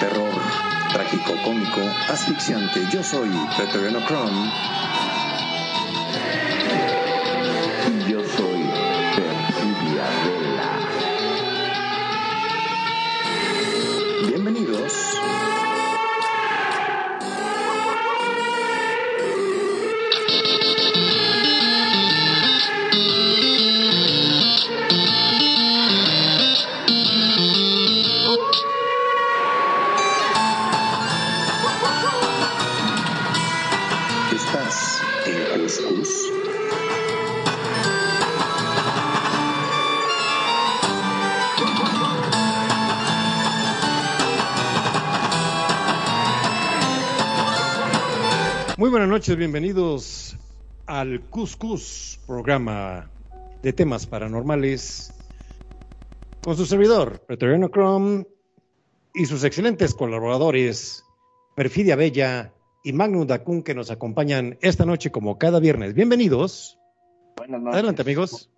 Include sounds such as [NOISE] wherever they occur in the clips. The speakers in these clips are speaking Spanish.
Terror, trágico, cómico, asfixiante. Yo soy Pretoriano Chrome. Noches, bienvenidos al Cuscus, programa de temas paranormales, con su servidor, Pretoriano Chrome, y sus excelentes colaboradores, Perfidia Bella y Magnum Dacun, que nos acompañan esta noche como cada viernes. Bienvenidos. Buenas noches. Adelante, amigos.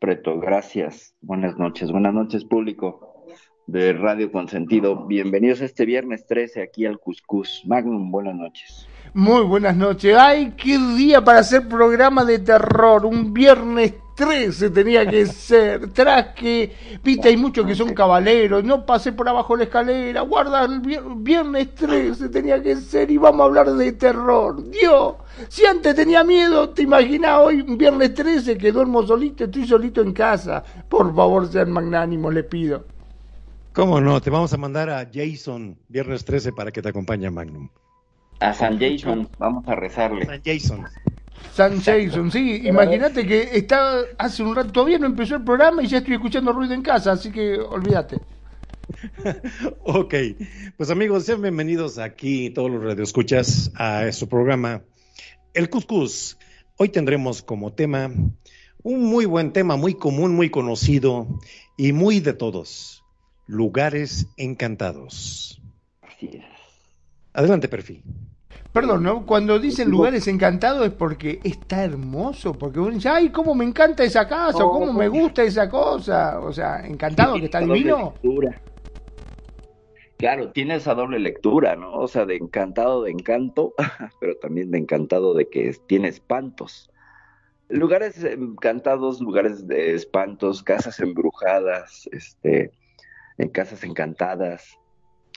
Preto, gracias. Buenas noches. Buenas noches, público de Radio Consentido. Bienvenidos este viernes 13 aquí al Cuscus. Magnum, buenas noches. Muy buenas noches. Ay, qué día para hacer programa de terror. Un viernes 13 tenía que ser. Tras que, viste, hay muchos que son caballeros. No pasé por abajo la escalera. Guarda, el vier- viernes 13 tenía que ser y vamos a hablar de terror. Dios, si antes tenía miedo, te imaginas hoy, un viernes 13 que duermo solito, estoy solito en casa. Por favor, sean magnánimos, le pido. ¿Cómo no? Te vamos a mandar a Jason viernes 13 para que te acompañe a Magnum. A San Jason, vamos a rezarle. San Jason. San Jason, sí, imagínate que está hace un rato, todavía no empezó el programa y ya estoy escuchando ruido en casa, así que olvídate. [LAUGHS] Ok, pues amigos, sean bienvenidos aquí todos los radioescuchas a su programa El Cuscus. Hoy tendremos como tema un muy buen tema, muy común, muy conocido y muy de todos, lugares encantados. Así es. Adelante, perfil. Perdón, ¿no? Cuando dicen lugares encantados es porque está hermoso, porque uno dice, ay, cómo me encanta esa casa, o cómo me gusta esa cosa, o sea, encantado que está divino. Claro, tiene esa doble lectura, ¿no? O sea, de encantado de encanto, [LAUGHS] pero también de encantado de que tiene espantos. Lugares encantados, lugares de espantos, casas embrujadas, este, en casas encantadas.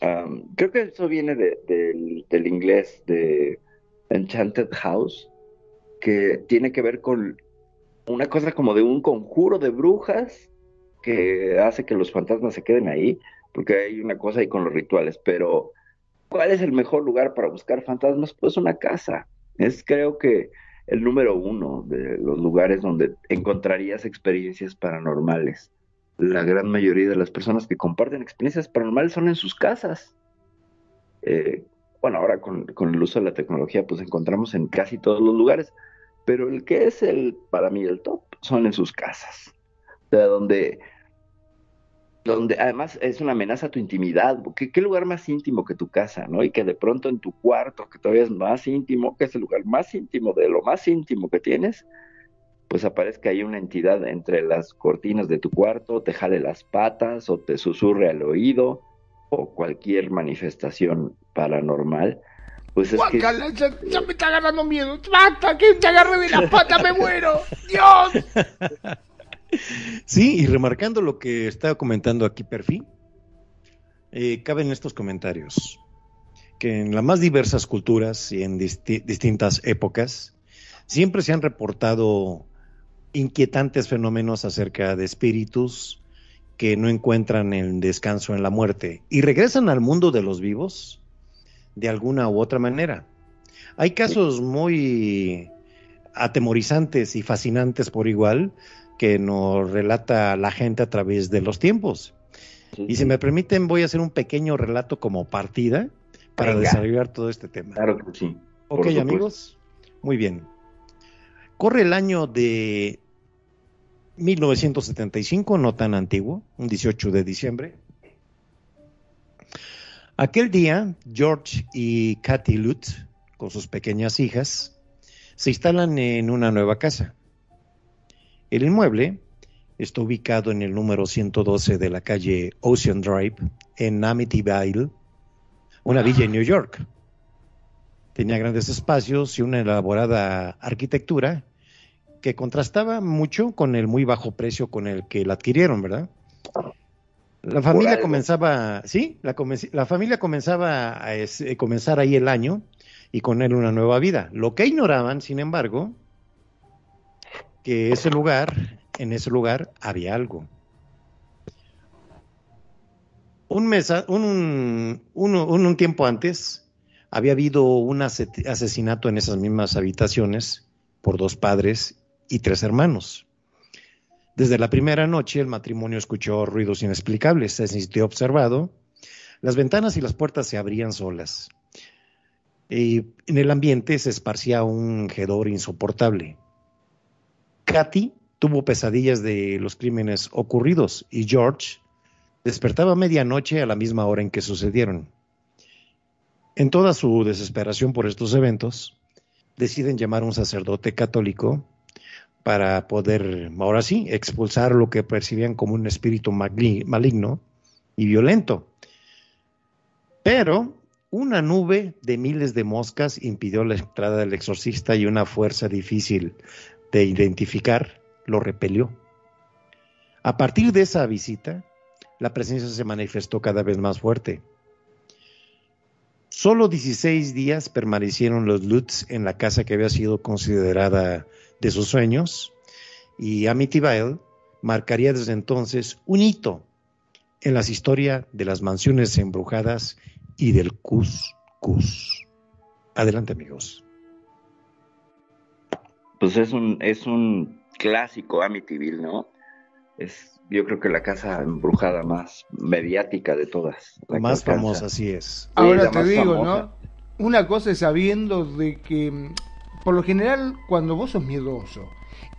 Am, creo que eso viene de- del inglés de Enchanted House, que tiene que ver con una cosa como de un conjuro de brujas que hace que los fantasmas se queden ahí, porque hay una cosa ahí con los rituales, pero ¿cuál es el mejor lugar para buscar fantasmas? Pues una casa. Es creo que el número uno de los lugares donde encontrarías experiencias paranormales. La gran mayoría de las personas que comparten experiencias paranormales son en sus casas. Eh, bueno, ahora con, el uso de la tecnología, pues encontramos en casi todos los lugares, pero el que es el, para mí, el top, son en sus casas. De donde donde además es una amenaza a tu intimidad. ¿Qué, qué lugar más íntimo que tu casa, ¿no? Y que de pronto en tu cuarto, que todavía es más íntimo, que es el lugar más íntimo de lo más íntimo que tienes, pues aparezca ahí una entidad entre las cortinas de tu cuarto, te jale las patas o te susurre al oído o cualquier manifestación paranormal. Pues es que ya, ya me está agarrando miedo. ¡Basta! ¡Que te agarre de las patas! ¡Me muero! ¡Dios! [LAUGHS] Sí, y remarcando lo que estaba comentando aquí Perfil, eh, caben estos comentarios, que en las más diversas culturas y en disti- distintas épocas, siempre se han reportado inquietantes fenómenos acerca de espíritus que no encuentran el descanso en la muerte y regresan al mundo de los vivos de alguna u otra manera. Hay casos muy atemorizantes y fascinantes por igual que nos relata la gente a través de los tiempos. Y si me permiten, voy a hacer un pequeño relato como partida para Venga. desarrollar todo este tema. claro que sí. Ok, amigos. Muy bien. Corre el año de 1975, no tan antiguo, un 18 de diciembre. Aquel día, George y Kathy Lutz, con sus pequeñas hijas, se instalan en una nueva casa. El inmueble está ubicado en el número 112 de la calle Ocean Drive, en Amityville, una villa en New York. Tenía grandes espacios y una elaborada arquitectura que contrastaba mucho con el muy bajo precio con el que la adquirieron, ¿verdad? La familia comenzaba, sí, la, la, familia comenzaba a comenzar ahí el año y con él una nueva vida. Lo que ignoraban, sin embargo, que ese lugar, en ese lugar había algo. Un mes, un, un tiempo antes, había habido un asesinato en esas mismas habitaciones por dos padres y tres hermanos. Desde la primera noche el matrimonio escuchó ruidos inexplicables, se sintió observado, las ventanas y las puertas se abrían solas. Y en el ambiente se esparcía un hedor insoportable. Katy tuvo pesadillas de los crímenes ocurridos y George despertaba a medianoche a la misma hora en que sucedieron. En toda su desesperación por estos eventos, deciden llamar a un sacerdote católico para poder, ahora sí, expulsar lo que percibían como un espíritu maligno y violento. Pero una nube de miles de moscas impidió la entrada del exorcista y una fuerza difícil de identificar lo repelió. A partir de esa visita, la presencia se manifestó cada vez más fuerte. Solo 16 días permanecieron los Lutz en la casa que había sido considerada de sus sueños y Amityville marcaría desde entonces un hito en las historias de las mansiones embrujadas y del Cus Cus. Adelante amigos. Pues es un, es un clásico Amityville, ¿no? Es yo creo que la casa embrujada más mediática de todas. más famosa, así es. Ahora te digo, ¿no? Una cosa es sabiendo de que por lo general, cuando vos sos miedoso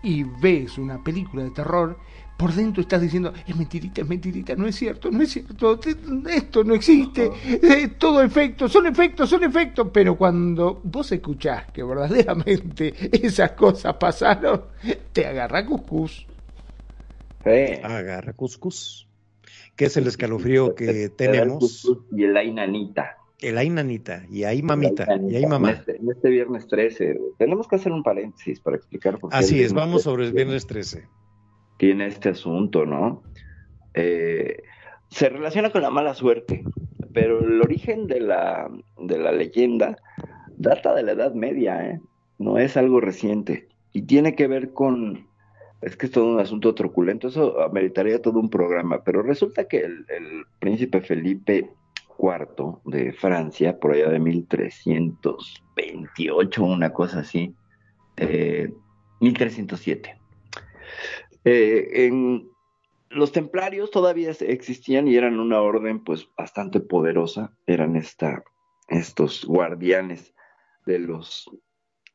y ves una película de terror, por dentro estás diciendo, es mentirita, es mentirita, no es cierto, no es cierto, esto no existe, eh, todo efecto, son efectos, son efectos, pero cuando vos escuchás que verdaderamente [LAUGHS] esas cosas pasaron, te agarra cuscús. Agarra cuscús, que es el escalofrío que tenemos. Y la inanita. El hay nanita, y hay mamita, y hay mamá. Este, en este, viernes 13, tenemos que hacer un paréntesis para explicar por qué. Así es, vamos sobre el viernes 13. Tiene este asunto, ¿no? Eh, se relaciona con la mala suerte, pero el origen de la, de la leyenda data de la Edad Media, ¿eh? No es algo reciente. Y tiene que ver con. Es que es todo un asunto truculento, eso ameritaría todo un programa, pero resulta que el, príncipe Felipe cuarto de Francia, por allá de 1328, una cosa así, 1307. Eh, eh, en los templarios todavía existían y eran una orden pues bastante poderosa, eran esta, estos guardianes de los,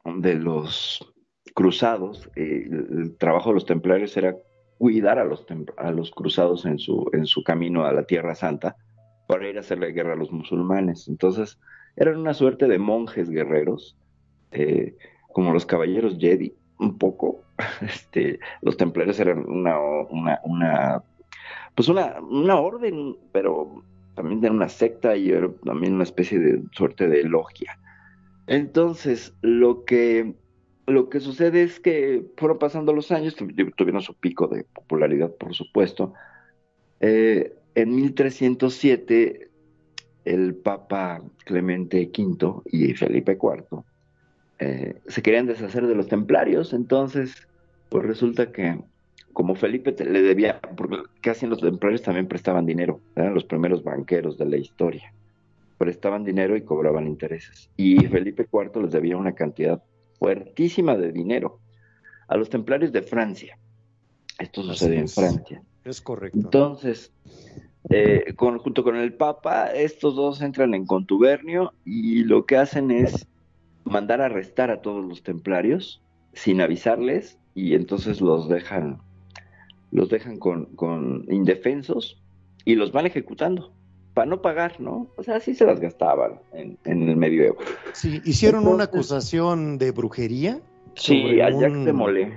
de los cruzados, eh, el, trabajo de los templarios era cuidar a los, a los cruzados en su, en su camino a la Tierra Santa, para ir a hacerle guerra a los musulmanes. Entonces, eran una suerte de monjes guerreros, eh, como los caballeros Jedi, un poco. [LAUGHS] Este, los templarios eran una, una, pues una, una orden, pero también de una secta y también una especie de suerte de logia. Entonces, lo que, lo que sucede es que fueron pasando los años, tuvieron su pico de popularidad, por supuesto. Eh, en 1307, el Papa Clemente V y Felipe IV eh, se querían deshacer de los templarios, entonces, pues resulta que como Felipe le debía, porque casi los templarios también prestaban dinero, eran los primeros banqueros de la historia, prestaban dinero y cobraban intereses. Y Felipe IV les debía una cantidad fuertísima de dinero a los templarios de Francia. Esto sucedió en Francia. Es correcto. Entonces, eh, junto con el Papa, estos dos entran en contubernio y lo que hacen es mandar a arrestar a todos los templarios sin avisarles y entonces los dejan, los dejan con, indefensos y los van ejecutando para no pagar, ¿no? O sea, así se las gastaban en, el medioevo. Sí, hicieron una acusación de brujería. Sí, a Jacques de Molay.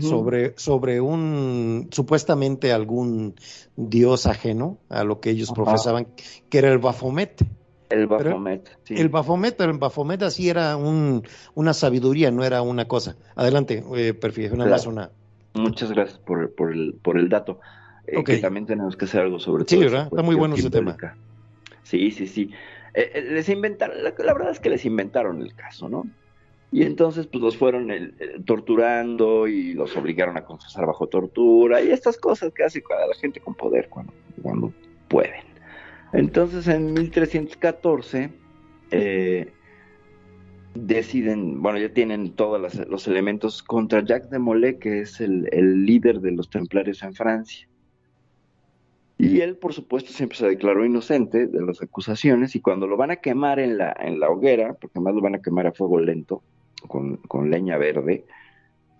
sobre, sobre un supuestamente algún dios ajeno a lo que ellos profesaban, que era el Baphomet. El Baphomet, sí. El Baphomet, el Baphomet así era un, una sabiduría, no era una cosa. Adelante, eh, perfil, una más una. Muchas gracias por, por, el, por el dato. Eh, que también tenemos que hacer algo sobre sí, ¿verdad? Está muy bueno ese tema. Sí, sí, sí. Eh, eh, les inventaron, la, verdad es que les inventaron el caso, ¿no? Y entonces pues los fueron torturando y los obligaron a confesar bajo tortura y estas cosas que hace la gente con poder cuando, cuando pueden. Entonces en 1314 deciden, bueno, ya tienen todos los, elementos contra Jacques de Molay, que es el, el líder de los templarios en Francia. Y él, por supuesto, siempre se declaró inocente de las acusaciones y cuando lo van a quemar en la, en la hoguera, porque además lo van a quemar a fuego lento, con, con leña verde,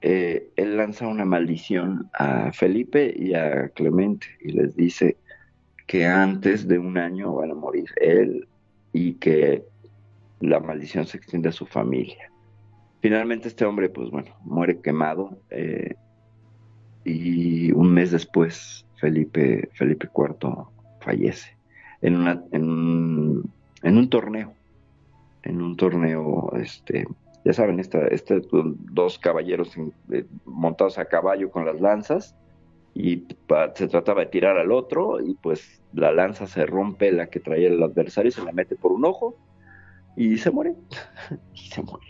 eh, él lanza una maldición a Felipe y a Clemente y les dice que antes de un año van a morir él y que la maldición se extiende a su familia. Finalmente este hombre, pues bueno, muere quemado eh, y un mes después Felipe, Felipe IV fallece en, un torneo, en un torneo, este, ya saben, esta, este, dos caballeros eh, montados a caballo con las lanzas y se trataba de tirar al otro y pues la lanza se rompe, la que traía el adversario se la mete por un ojo y se muere, [LAUGHS] y se muere.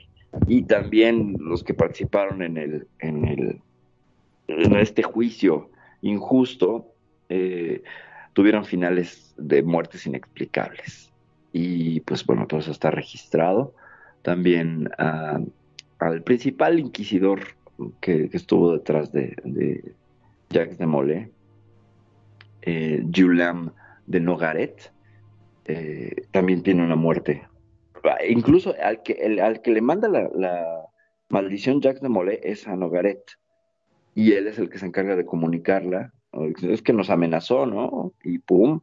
Y también los que participaron en el, en el, en este juicio injusto, eh, tuvieron finales de muertes inexplicables. Y pues bueno, todo eso está registrado. También ah, al principal inquisidor que, estuvo detrás de, de, Jacques de Molay, eh, de Nogaret, eh, también tiene una muerte. Incluso al que, al que le manda la, la maldición Jacques de Molay es a Nogaret y él es el que se encarga de comunicarla. Es que nos amenazó, ¿no? Y pum,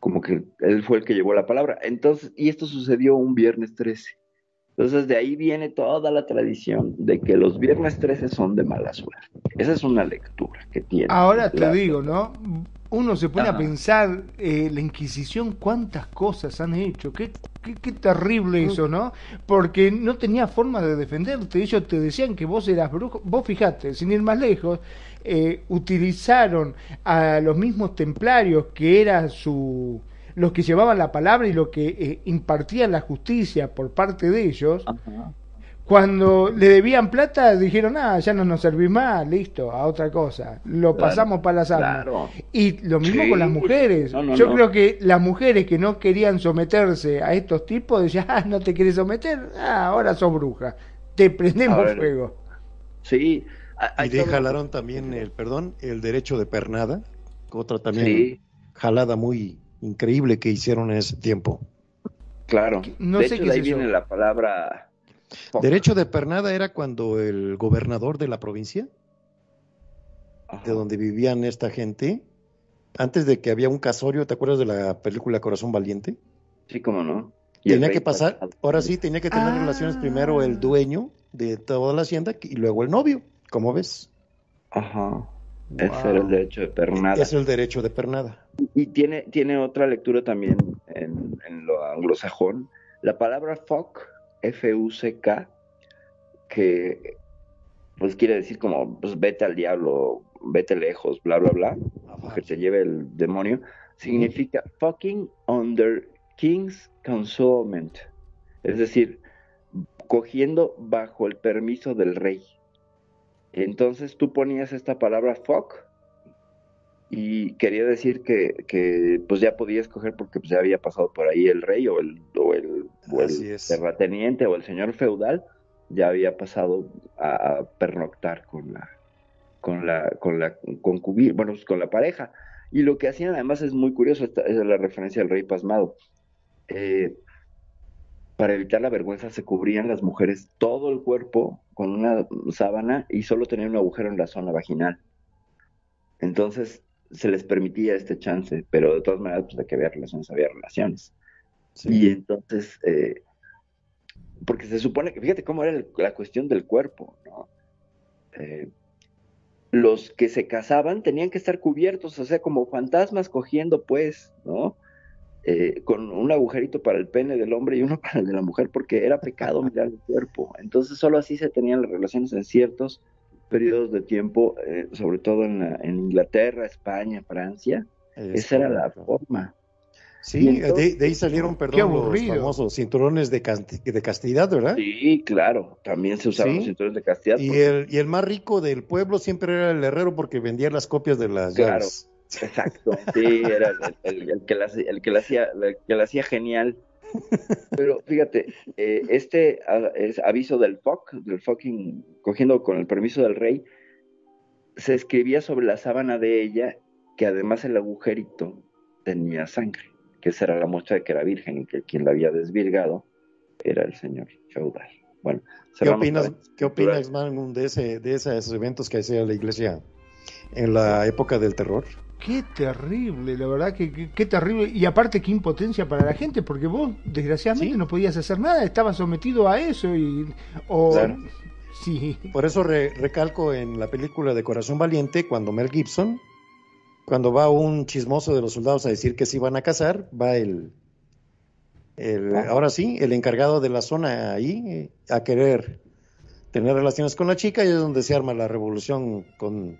como que él fue el que llevó la palabra. Entonces, y esto sucedió un viernes 13. Entonces, de ahí viene toda la tradición de que los viernes 13 son de mala suerte. Esa es una lectura que tiene. Ahora te digo, ¿no? uno se pone a pensar, eh, la Inquisición, cuántas cosas han hecho, qué, qué, terrible eso, ¿no? Porque no tenía forma de defenderte, ellos te decían que vos eras brujo, vos fijate, sin ir más lejos, eh, utilizaron a los mismos templarios que eran su los que llevaban la palabra y lo que eh, impartían la justicia por parte de ellos, cuando le debían plata, dijeron, ah, ya no nos servís más, listo, a otra cosa. Lo pasamos para las armas. Y lo mismo con las mujeres. Yo creo que las mujeres que no querían someterse a estos tipos decían, ah, no te quieres someter, ah, ahora sos bruja. Te prendemos fuego. Sí. Y de jalaron también el, perdón, el derecho de pernada, otra también jalada muy increíble que hicieron en ese tiempo. Claro. No de sé hecho, de ahí viene la palabra Derecho de pernada era cuando el gobernador de la provincia, de donde vivían esta gente, antes de que había un casorio, ¿te acuerdas de la película Corazón Valiente? Sí, cómo no. Tenía que pasar, ahora sí, tenía que tener relaciones primero el dueño de toda la hacienda y luego el novio, ¿cómo ves? Ajá. Ese era el derecho de pernada. Es el derecho de pernada. Y tiene, tiene otra lectura también en, en lo anglosajón. La palabra fuck F-U-C-K, que pues quiere decir como, pues vete al diablo, vete lejos, bla, bla, bla, que te lleve el demonio, significa fucking under king's consolement, es decir, cogiendo bajo el permiso del rey. Entonces tú ponías esta palabra fuck y quería decir que, pues ya podía escoger porque pues ya había pasado por ahí el rey o el, o el, terrateniente o el señor feudal, ya había pasado a, pernoctar con la con la con la concubina, bueno, pues con la pareja. Y lo que hacían además es muy curioso, esta, es la referencia al rey pasmado. Eh, para evitar la vergüenza se cubrían las mujeres todo el cuerpo con una sábana y solo tenían un agujero en la zona vaginal. Entonces, se les permitía este chance, pero de todas maneras, pues de que había relaciones, había relaciones. Y entonces, eh, porque se supone que, fíjate cómo era la cuestión del cuerpo, ¿no? Eh, los que se casaban tenían que estar cubiertos, o sea, como fantasmas cogiendo, pues, ¿no? Eh, con un agujerito para el pene del hombre y uno [LAUGHS] para el de la mujer, porque era pecado mirar el cuerpo. Entonces, solo así se tenían las relaciones en ciertos periodos de tiempo, eh, sobre todo en, en, Inglaterra, España, Francia. Esa era la forma. Sí, de, ahí salieron, perdón, los famosos cinturones de, de, castidad, ¿verdad? Sí, claro, también se usaban los cinturones de castidad. Y, el, y el más rico del pueblo siempre era el herrero porque vendía las copias de las claro, Exacto, sí, era el, que la, el que la hacía, el que la hacía genial. Pero fíjate, eh, este es aviso del FOC, del fucking, cogiendo con el permiso del rey, se escribía sobre la sábana de ella que además el agujerito tenía sangre que esa era la muestra de que era virgen y que quien la había desvirgado era el señor Chaudal. Bueno, ¿qué opinas, ¿qué opinas Magnum, de, ese, de esos eventos que hacía la iglesia en la época del terror? Qué terrible, la verdad que qué, terrible. Y aparte qué impotencia para la gente, porque vos desgraciadamente no podías hacer nada, estabas sometido a eso y... O, Sí. Por eso recalco en la película de Corazón Valiente, cuando Mel Gibson cuando va un chismoso de los soldados a decir que se iban a casar, va el, el ahora sí, el encargado de la zona ahí eh, a querer tener relaciones con la chica y es donde se arma la revolución con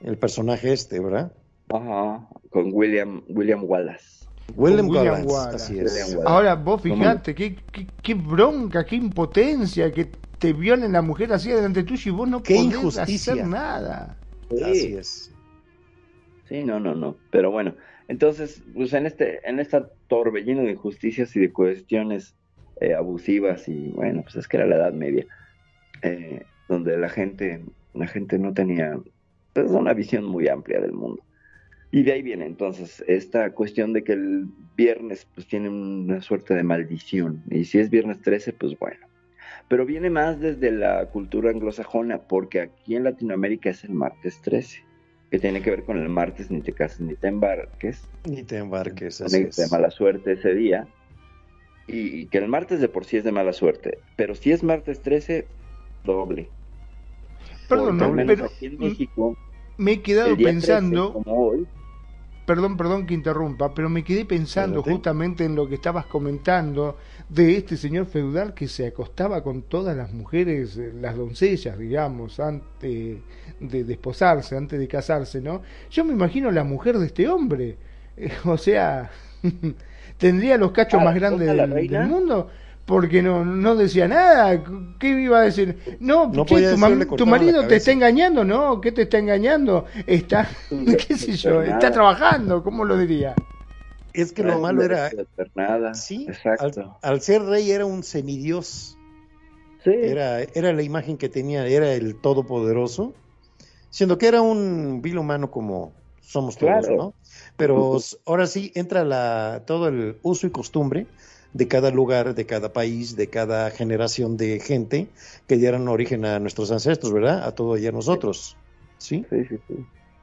el personaje este, ¿verdad? Ajá, con William, William Wallace. William, Wallace, así es. Ahora vos fijate, qué, qué, bronca, qué impotencia, que te violen la mujer así delante tuyo y vos no qué podés hacer nada. Así es. Sí, no, no, no. Pero bueno, entonces, pues en este, en esta torbellino de injusticias y de cuestiones eh, abusivas y bueno, pues es que era la Edad Media, eh, donde la gente, la gente no tenía pues, una visión muy amplia del mundo. Y de ahí viene entonces esta cuestión de que el viernes pues tiene una suerte de maldición. Y si es viernes 13, pues bueno. Pero viene más desde la cultura anglosajona, porque aquí en Latinoamérica es el martes 13 que tiene que ver con el martes ni te cases ni te embarques. Ni te embarques, así es. De mala suerte ese día. Y, que el martes de por sí es de mala suerte. Pero si es martes 13, doble. Perdón, no, pero aquí en México, me he quedado pensando. como hoy, perdón, perdón que interrumpa, pero me quedé pensando justamente en lo que estabas comentando de este señor feudal que se acostaba con todas las mujeres, eh, las doncellas, digamos, antes de desposarse, antes de casarse, ¿no? Yo me imagino la mujer de este hombre, [LAUGHS] o sea, [LAUGHS] tendría los cachos ah, más grandes del mundo porque no, no decía nada. ¿Qué iba a decir? No, tu, marido te está engañando, ¿no? ¿Qué te está engañando? Está, [LAUGHS] [LAUGHS] qué sé yo, está trabajando, ¿cómo lo diría? Es que lo malo era... Nada. Sí, al, ser rey era un semidios. Sí. Era, era la imagen que tenía, era el todopoderoso, siendo que era un vil humano como somos todos, ¿no? Pero ahora sí entra la, todo el uso y costumbre de cada lugar, de cada país, de cada generación de gente que dieron origen a nuestros ancestros, ¿verdad? A todo y a nosotros. ¿Sí? Sí, sí, sí.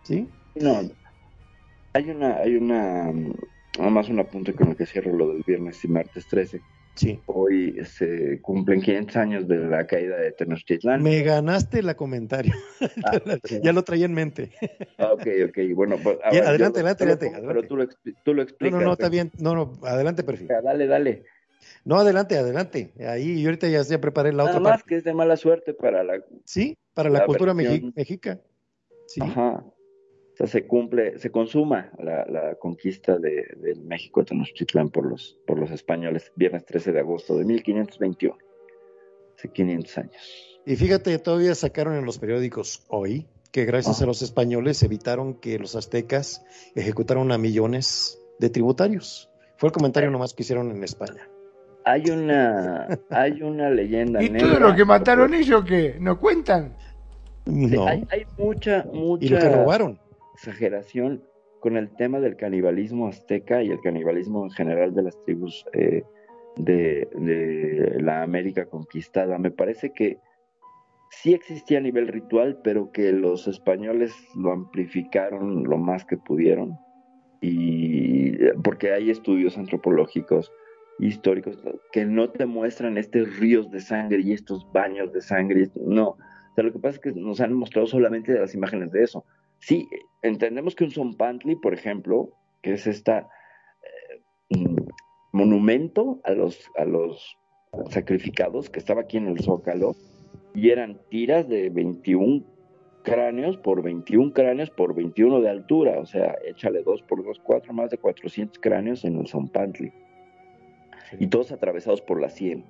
¿Sí? No, hay una, hay una, nada más un apunte con el que cierro lo del viernes y martes 13. Sí. Hoy se cumplen 500 años de la caída de Tenochtitlán. Me ganaste el comentario. Ah, [LAUGHS] ya lo traía en mente. Ah, ok, ok. Bueno, pues, adelante, adelante, adelante, Pero tú lo, tú lo explicas. No, no, no, está bien. No, no, adelante, perfil. Dale, dale. No, adelante, adelante. Ahí, yo ahorita ya, ya preparé la Nada otra más que es de mala suerte para la... Sí, para la, cultura mexica. Sí. Ajá. O sea, se cumple, se consuma la, conquista de, México de Tenochtitlán por los, por los españoles, viernes 13 de agosto de 1521, hace 500 años. Y fíjate, todavía sacaron en los periódicos hoy que gracias a los españoles evitaron que los aztecas ejecutaron a millones de tributarios. Fue el comentario nomás que hicieron en España. Hay una, hay una leyenda ¿Y todo lo que mataron ellos qué? ¿No cuentan? No. Hay, hay, mucha, mucha... ¿Y lo que robaron? Exageración con el tema del canibalismo azteca y el canibalismo en general de las tribus eh, de, la América conquistada. Me parece que sí existía a nivel ritual, pero que los españoles lo amplificaron lo más que pudieron. Y porque hay estudios antropológicos históricos que no te muestran estos ríos de sangre y estos baños de sangre. No, O sea, lo que pasa es que nos han mostrado solamente las imágenes de eso. Sí, entendemos que un Zompantli, por ejemplo, que es esta eh, mm, monumento a los, a los sacrificados que estaba aquí en el Zócalo, y eran tiras de 21 cráneos por 21 cráneos por 21 de altura, o sea, échale 2 por 2, 4, más de 400 cráneos en el Zompantli. Y todos atravesados por la sien.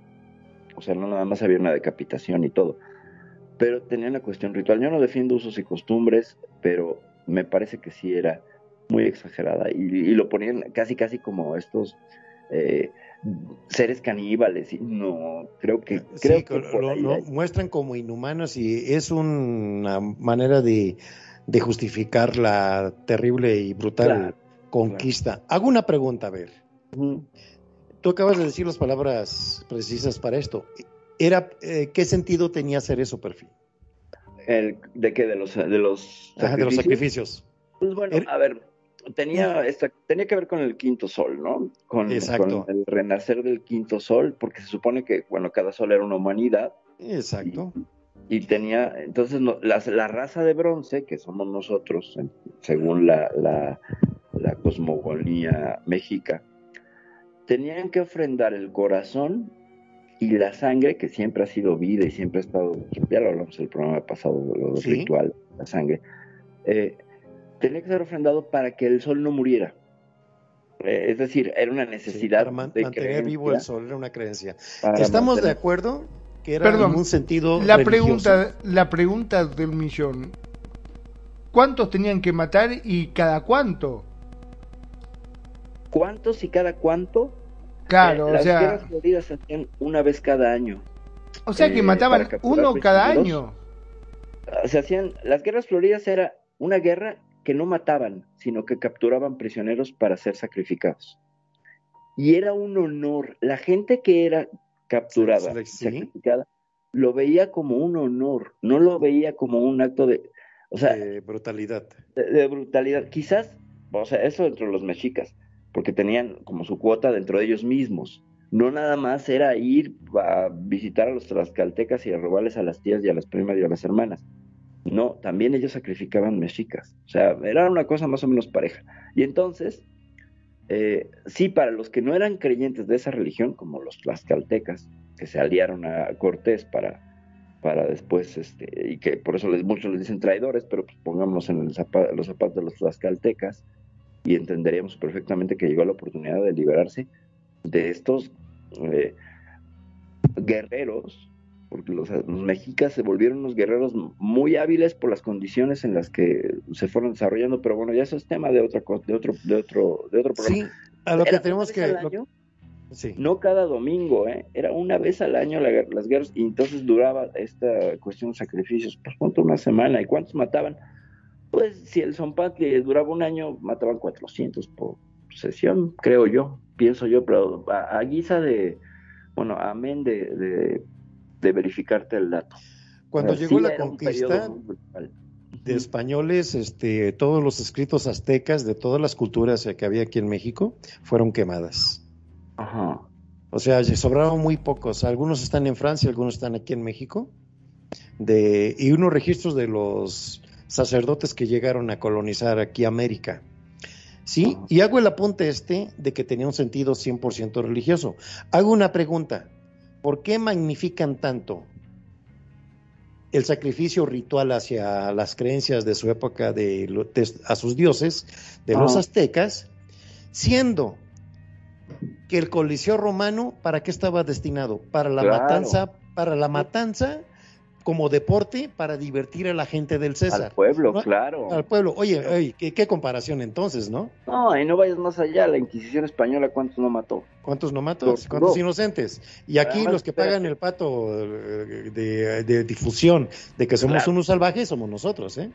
O sea, no nada más había una decapitación y todo. Pero tenía una cuestión ritual. Yo no defiendo usos y costumbres, pero me parece que sí era muy exagerada. Y, lo ponían casi, casi como estos eh, seres caníbales. Y no, creo que. Creo que lo, muestran como inhumanos y es una manera de, justificar la terrible y brutal conquista. Hago una pregunta, a ver. Tú acabas de decir las palabras precisas para esto. Era, eh, ¿Qué sentido tenía hacer eso, perfil? El, ¿De qué? ¿De los, de los sacrificios? de los sacrificios. Pues bueno, a ver, tenía, esta, tenía que ver con el quinto sol, ¿no? Con, con, el renacer del quinto sol, porque se supone que, bueno, cada sol era una humanidad. Exacto. Y, tenía, entonces, la, raza de bronce, que somos nosotros, según la, la, la cosmogonía mexica, tenían que ofrendar el corazón y la sangre, que siempre ha sido vida y siempre ha estado, ya lo hablamos el programa pasado, lo ritual, la sangre, eh, tenía que ser ofrendado para que el sol no muriera. Eh, es decir, era una necesidad. para mantener vivo el sol, era una creencia. ¿Estamos de acuerdo? Que era en un sentido. La pregunta, la pregunta del millón: ¿cuántos tenían que matar y cada cuánto? cuántos y cada cuánto. Claro, eh, o sea. Las guerras floridas se hacían una vez cada año. O sea que eh, mataban uno cada año. Ah, se hacían. Las guerras floridas era una guerra que no mataban, sino que capturaban prisioneros para ser sacrificados. Y era un honor. La gente que era capturada, sacrificada, lo veía como un honor, no lo veía como un acto de, o sea, de brutalidad. de brutalidad. Quizás, o sea, eso entre los mexicas porque tenían como su cuota dentro de ellos mismos. No nada más era ir a visitar a los tlaxcaltecas y a robarles a las tías y a las primas y a las hermanas. No, también ellos sacrificaban mexicas. O sea, era una cosa más o menos pareja. Y entonces, eh, sí, para los que no eran creyentes de esa religión, como los tlaxcaltecas, que se aliaron a Cortés para, para después, este, y que por eso les, muchos les dicen traidores, pero pues pongámonos en los zapatos de los tlaxcaltecas, y entenderíamos perfectamente que llegó la oportunidad de liberarse de estos eh, guerreros, porque los, mexicas se volvieron unos guerreros muy hábiles por las condiciones en las que se fueron desarrollando, pero bueno, ya eso es tema de otra de otro, de otro, de otro programa. Sí, a lo que tenemos que No cada domingo, ¿eh? era una vez al año las guerras, y entonces duraba esta cuestión de sacrificios, por cuánto una semana, y cuántos mataban pues si el Zompantli duraba un año, mataban 400 por sesión, creo yo, pienso yo, pero a, guisa de, bueno, amén de, de, verificarte el dato. Cuando llegó la conquista de españoles, este, todos los escritos aztecas de todas las culturas que había aquí en México fueron quemadas. Ajá. O sea, sobraron muy pocos. Algunos están en Francia, algunos están aquí en México. De, y unos registros de los sacerdotes que llegaron a colonizar aquí América. ¿Sí? Y hago el apunte este de que tenía un sentido 100% religioso. Hago una pregunta. ¿Por qué magnifican tanto el sacrificio ritual hacia las creencias de su época de, a sus dioses, de los aztecas, siendo que el coliseo romano, ¿para qué estaba destinado? Para la matanza, para la matanza como deporte para divertir a la gente del César. Al pueblo, claro. Al pueblo. Oye, oye ¿qué, comparación entonces, ¿no? No, y no vayas más allá. La Inquisición española, ¿cuántos no mató? ¿Cuántos no mató? ¿Cuántos inocentes? Y aquí los que pagan el pato eh, de, difusión de que somos unos salvajes somos nosotros, ¿eh?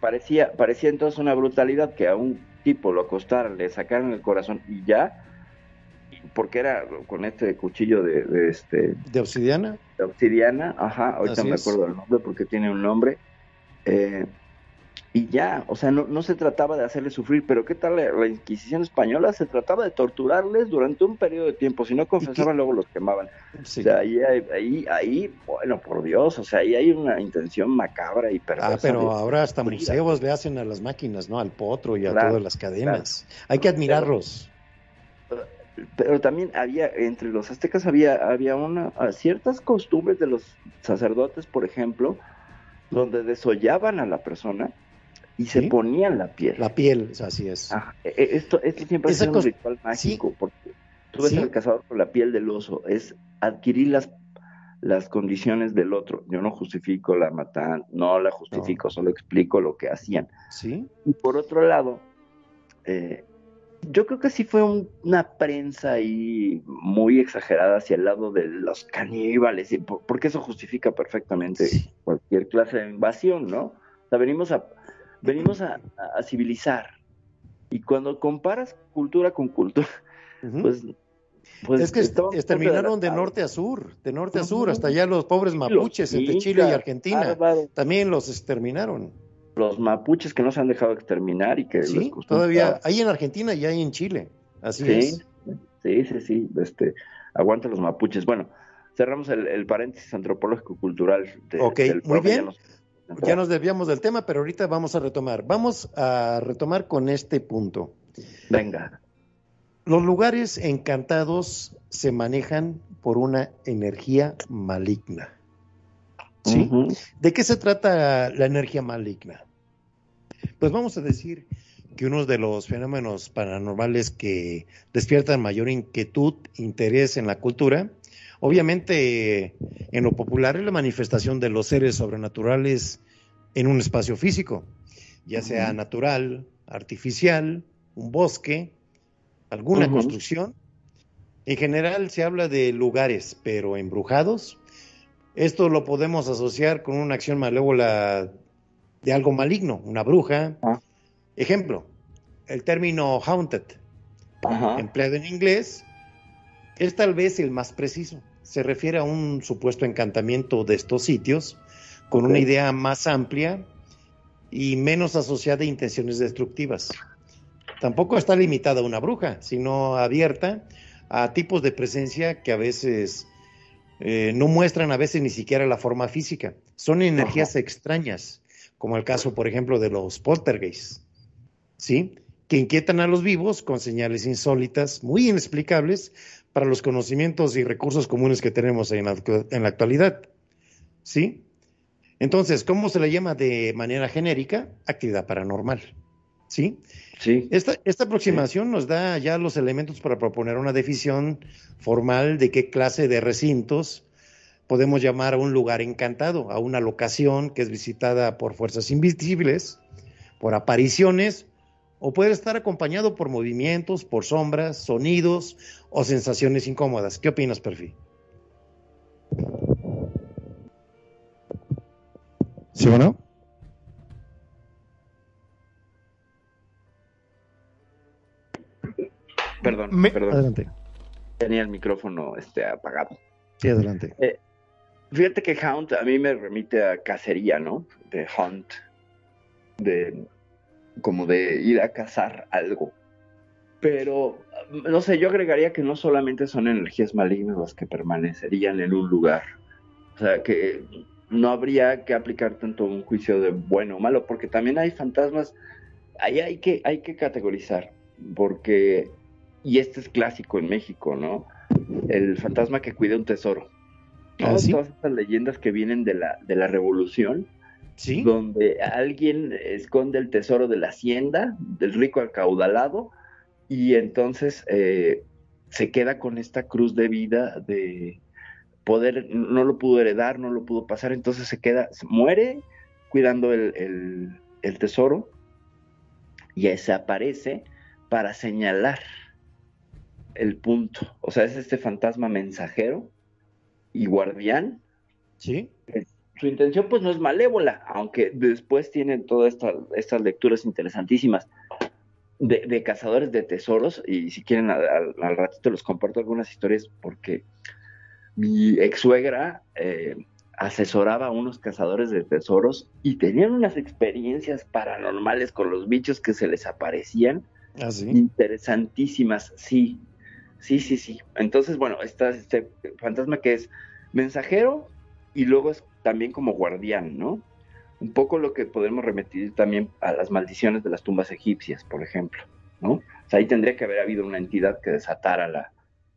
Parecía, parecía entonces una brutalidad que a un tipo lo acostaran, le sacaran el corazón y ya porque era con este cuchillo de, este de obsidiana de obsidiana ajá ahorita me acuerdo del nombre porque tiene un nombre eh, y ya, o sea, no, no se trataba de hacerles sufrir, pero ¿qué tal la, Inquisición española? Se trataba de torturarles durante un periodo de tiempo, si no confesaban, luego los quemaban. O sea, ahí, ahí, ahí, bueno, por Dios, o sea, ahí hay una intención macabra y perversa. Ah, pero ahora hasta museos le hacen a las máquinas, ¿no? Al potro y a todas las cadenas. Hay que admirarlos. Pero, también había, entre los aztecas había, había una, ciertas costumbres de los sacerdotes, por ejemplo, donde desollaban a la persona y se ponían la piel. La piel, así es. E, e, esto, esto siempre es un ritual mágico, porque tú ves al cazador con la piel del oso, es adquirir las, las condiciones del otro. Yo no justifico la matanza, no la justifico, solo explico lo que hacían. Sí. Y por otro lado, eh, yo creo que sí fue una prensa ahí muy exagerada hacia el lado de los caníbales, porque eso justifica perfectamente cualquier clase de invasión, ¿no? O sea, venimos a, venimos a, civilizar. Y cuando comparas cultura con cultura, pues, pues, es que exterminaron de, norte a sur, de norte a sur, hasta allá los pobres mapuches entre Chile y Argentina, también los exterminaron. Los mapuches que no se han dejado exterminar y que sí, todavía hay en Argentina y hay en Chile, así es. Sí, sí, sí, este, aguanta los mapuches. Bueno, cerramos el, paréntesis antropológico cultural. De, ok, muy bien. Ya nos desviamos del tema, pero ahorita vamos a retomar. Vamos a retomar con este punto. Venga. Los lugares encantados se manejan por una energía maligna. ¿Sí? ¿De qué se trata la energía maligna? Pues vamos a decir que uno de los fenómenos paranormales que despiertan mayor inquietud, interés en la cultura, Obviamente, en lo popular es la manifestación de los seres sobrenaturales en un espacio físico, ya sea natural, artificial, un bosque, alguna construcción. En general se habla de lugares, pero embrujados. Esto lo podemos asociar con una acción malévola de algo maligno, una bruja. Ah. Ejemplo, el término haunted, empleado en inglés, es tal vez el más preciso. Se refiere a un supuesto encantamiento de estos sitios con una idea más amplia y menos asociada a intenciones destructivas. Tampoco está limitada a una bruja, sino abierta a tipos de presencia que a veces eh, no muestran a veces ni siquiera la forma física. Son energías extrañas, como el caso, por ejemplo, de los poltergeists, ¿sí? que inquietan a los vivos con señales insólitas, muy inexplicables, para los conocimientos y recursos comunes que tenemos en la, en la actualidad. ¿Sí? Entonces, ¿cómo se le llama de manera genérica? Actividad paranormal. ¿Sí? Sí. Esta, esta aproximación nos da ya los elementos para proponer una definición formal de qué clase de recintos podemos llamar a un lugar encantado, a una locación que es visitada por fuerzas invisibles, por apariciones o puede estar acompañado por movimientos, por sombras, sonidos o sensaciones incómodas. ¿Qué opinas, Perfil? ¿Sí o no? Perdón, perdón. Adelante. Tenía el micrófono este, apagado. Sí, adelante. Eh, fíjate que Hunt a mí me remite a cacería, ¿no? De Hunt. De como de ir a cazar algo. Pero, no sé, yo agregaría que no solamente son energías malignas las que permanecerían en un lugar. O sea, que no habría que aplicar tanto un juicio de bueno o malo, porque también hay fantasmas, ahí hay que, hay que categorizar, porque, y este es clásico en México, ¿no? El fantasma que cuida un tesoro. ¿Ah, Todas estas leyendas que vienen de la, de la revolución, donde alguien esconde el tesoro de la hacienda, del rico acaudalado, y entonces eh, se queda con esta cruz de vida de poder, no lo pudo heredar, no lo pudo pasar, entonces se queda, muere cuidando el, el tesoro y se aparece para señalar el punto. O sea, es este fantasma mensajero y guardián. Sí su intención pues no es malévola, aunque después tienen todas estas lecturas interesantísimas de, cazadores de tesoros, y si quieren al, ratito les comparto algunas historias porque mi ex suegra, eh, asesoraba a unos cazadores de tesoros y tenían unas experiencias paranormales con los bichos que se les aparecían. ¿Ah, sí? Interesantísimas, sí. Sí, sí, sí. Entonces, bueno, está este fantasma que es mensajero y luego es también como guardián, ¿no? Un poco lo que podemos remitir también a las maldiciones de las tumbas egipcias, por ejemplo, ¿no? O sea, ahí tendría que haber habido una entidad que desatara la,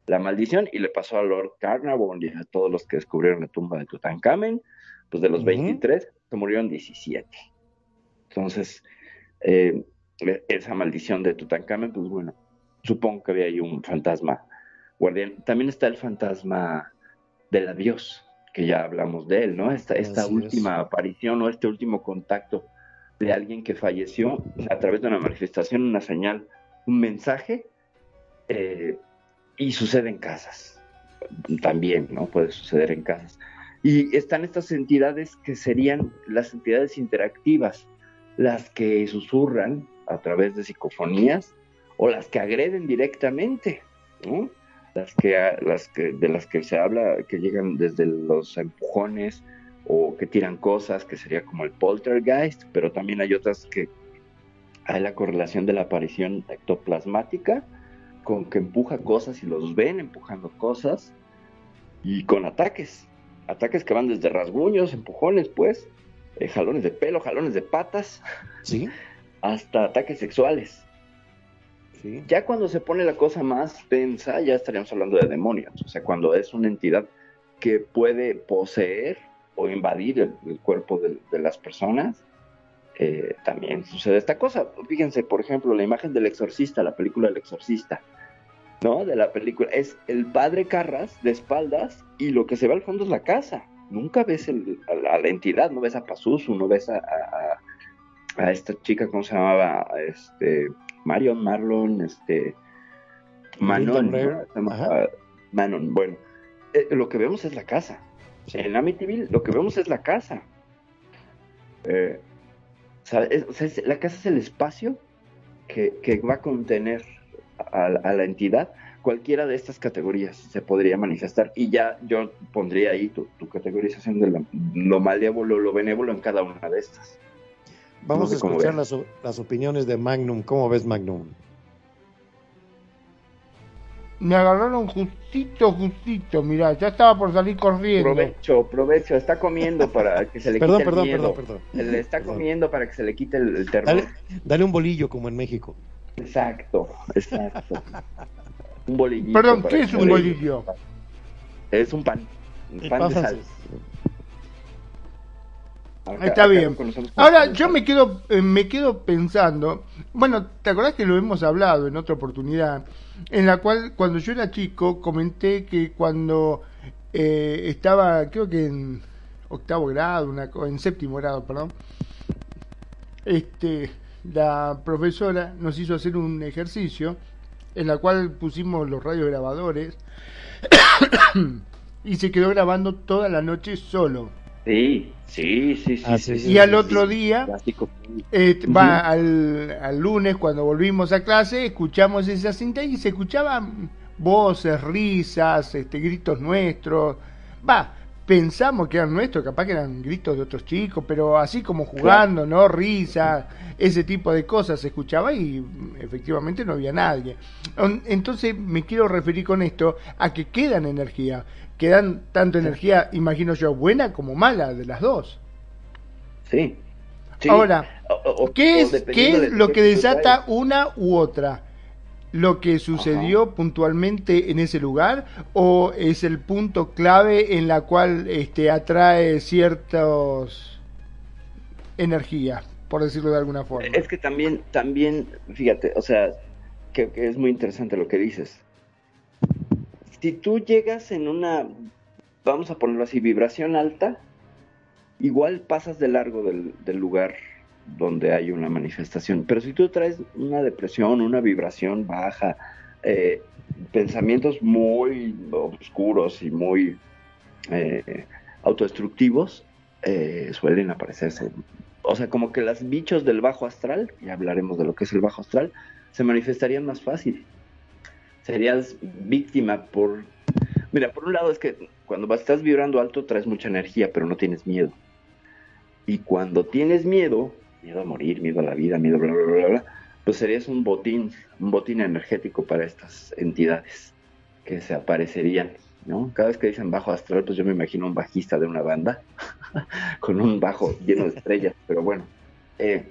la maldición y le pasó a Lord Carnarvon y a todos los que descubrieron la tumba de Tutankamen, pues de los 23 se murieron 17. Entonces, eh, esa maldición de Tutankamen, pues bueno, supongo que había ahí un fantasma guardián. También está el fantasma del adiós, que ya hablamos de él, ¿no? Esta, esta última aparición o este último contacto de alguien que falleció a través de una manifestación, una señal, un mensaje, eh, y sucede en casas. También, ¿no? Puede suceder en casas. Y están estas entidades que serían las entidades interactivas, las que susurran a través de psicofonías o las que agreden directamente, ¿no? Las que, las que, de las que se habla, que llegan desde los empujones o que tiran cosas, que sería como el poltergeist, pero también hay otras que hay la correlación de la aparición ectoplasmática, con que empuja cosas y los ven empujando cosas y con ataques, ataques que van desde rasguños, empujones, pues, eh, jalones de pelo, jalones de patas, ¿Sí? [LAUGHS] hasta ataques sexuales. Ya cuando se pone la cosa más tensa, ya estaríamos hablando de demonios, o sea, cuando es una entidad que puede poseer o invadir el, cuerpo de, las personas, eh, también sucede esta cosa. Fíjense, por ejemplo, la imagen del exorcista, la película del exorcista, ¿no? De la película, es el padre Carras de espaldas y lo que se ve al fondo es la casa. Nunca ves el, a, la, a, la, entidad, no ves a Pazuzu, no ves a, esta chica, ¿cómo se llamaba? Este, Marion, Marlon, este, Manon, ¿no? Manon, bueno, eh, lo que vemos es la casa. En Amityville lo que vemos es la casa. Eh, ¿sabes? O sea, es, la casa es el espacio que, que va a contener a, a, la entidad. Cualquiera de estas categorías se podría manifestar. Y ya yo pondría ahí tu, tu categorización de lo, lo malévolo, lo benévolo en cada una de estas. Vamos no sé a escuchar las, las, opiniones de Magnum. ¿Cómo ves, Magnum? Me agarraron justito, justito. Mira, ya estaba por salir corriendo. Provecho, provecho. Está comiendo para que se le [LAUGHS] perdón, quite perdón, el miedo. Perdón, perdón, Se le está perdón. comiendo para que se le quite el, el terror. Dale, dale, un bolillo como en México. Exacto, exacto. [LAUGHS] un bolillito. Perdón, ¿qué es un bolillo? Es un pan. Un pan de sal. Acá, Está bien. Ahora yo me quedo eh, me quedo pensando, bueno, ¿te acordás que lo hemos hablado en otra oportunidad? En la cual cuando yo era chico comenté que cuando eh, estaba, creo que en octavo grado, una, en séptimo grado, perdón, este, la profesora nos hizo hacer un ejercicio en la cual pusimos los radiograbadores [COUGHS] y se quedó grabando toda la noche solo. Sí, sí, sí, sí. Ah, sí, sí, y al otro día, eh, va al, al, lunes, cuando volvimos a clase, escuchamos esa cinta y se escuchaban voces, risas, este, gritos nuestros. Va, pensamos que eran nuestros, capaz que eran gritos de otros chicos, pero así como jugando, ¿no? Risas, ese tipo de cosas se escuchaba y efectivamente no había nadie. Entonces me quiero referir con esto a que quedan energía que dan tanto energía, imagino yo, buena como mala, de las dos. Sí. sí. Ahora, o, o, ¿qué es, ¿qué es lo que desata una u otra? ¿Lo que sucedió Ajá. puntualmente en ese lugar o es el punto clave en la cual este, atrae ciertas energías, por decirlo de alguna forma? Es que también, también, fíjate, o sea, que, que es muy interesante lo que dices si tú llegas en una, vamos a ponerlo así, vibración alta, igual pasas de largo del, del, lugar donde hay una manifestación. Pero si tú traes una depresión, una vibración baja, eh, pensamientos muy oscuros y muy eh, autodestructivos, eh, suelen aparecerse. O sea, como que los bichos del bajo astral, y hablaremos de lo que es el bajo astral, se manifestarían más fácil serías víctima por... Mira, por un lado es que cuando estás vibrando alto traes mucha energía, pero no tienes miedo. Y cuando tienes miedo, miedo a morir, miedo a la vida, miedo bla, bla, bla, bla, pues serías un botín, un botín energético para estas entidades que se aparecerían, ¿no? Cada vez que dicen bajo astral, pues yo me imagino un bajista de una banda [LAUGHS] con un bajo lleno de estrellas, [LAUGHS] pero bueno. Eh,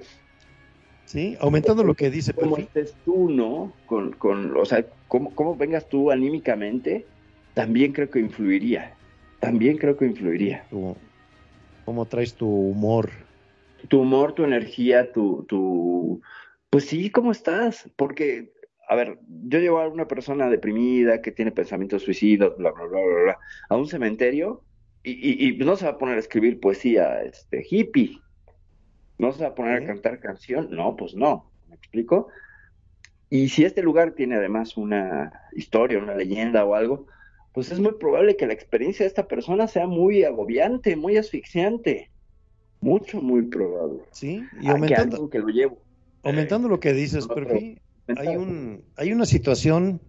sí, aumentando lo que dice Como estés tú, ¿no? Con, con, o sea, cómo, cómo vengas tú anímicamente, también creo que influiría. También creo que influiría. ¿Cómo traes tu humor? Tu humor, tu energía, tu, tu... Pues sí, ¿cómo estás? Porque, a ver, yo llevo a una persona deprimida que tiene pensamientos suicidas, bla, bla, bla, bla, bla, a un cementerio y, y, no se va a poner a escribir poesía este, hippie. No se va a poner a cantar canción. No, pues no. ¿Me explico? Y si este lugar tiene además una historia, una leyenda o algo, pues es muy probable que la experiencia de esta persona sea muy agobiante, muy asfixiante. Mucho, muy probable. Sí, y aumentando, que lo llevo. aumentando lo que dices, Perfi, hay, un, hay una situación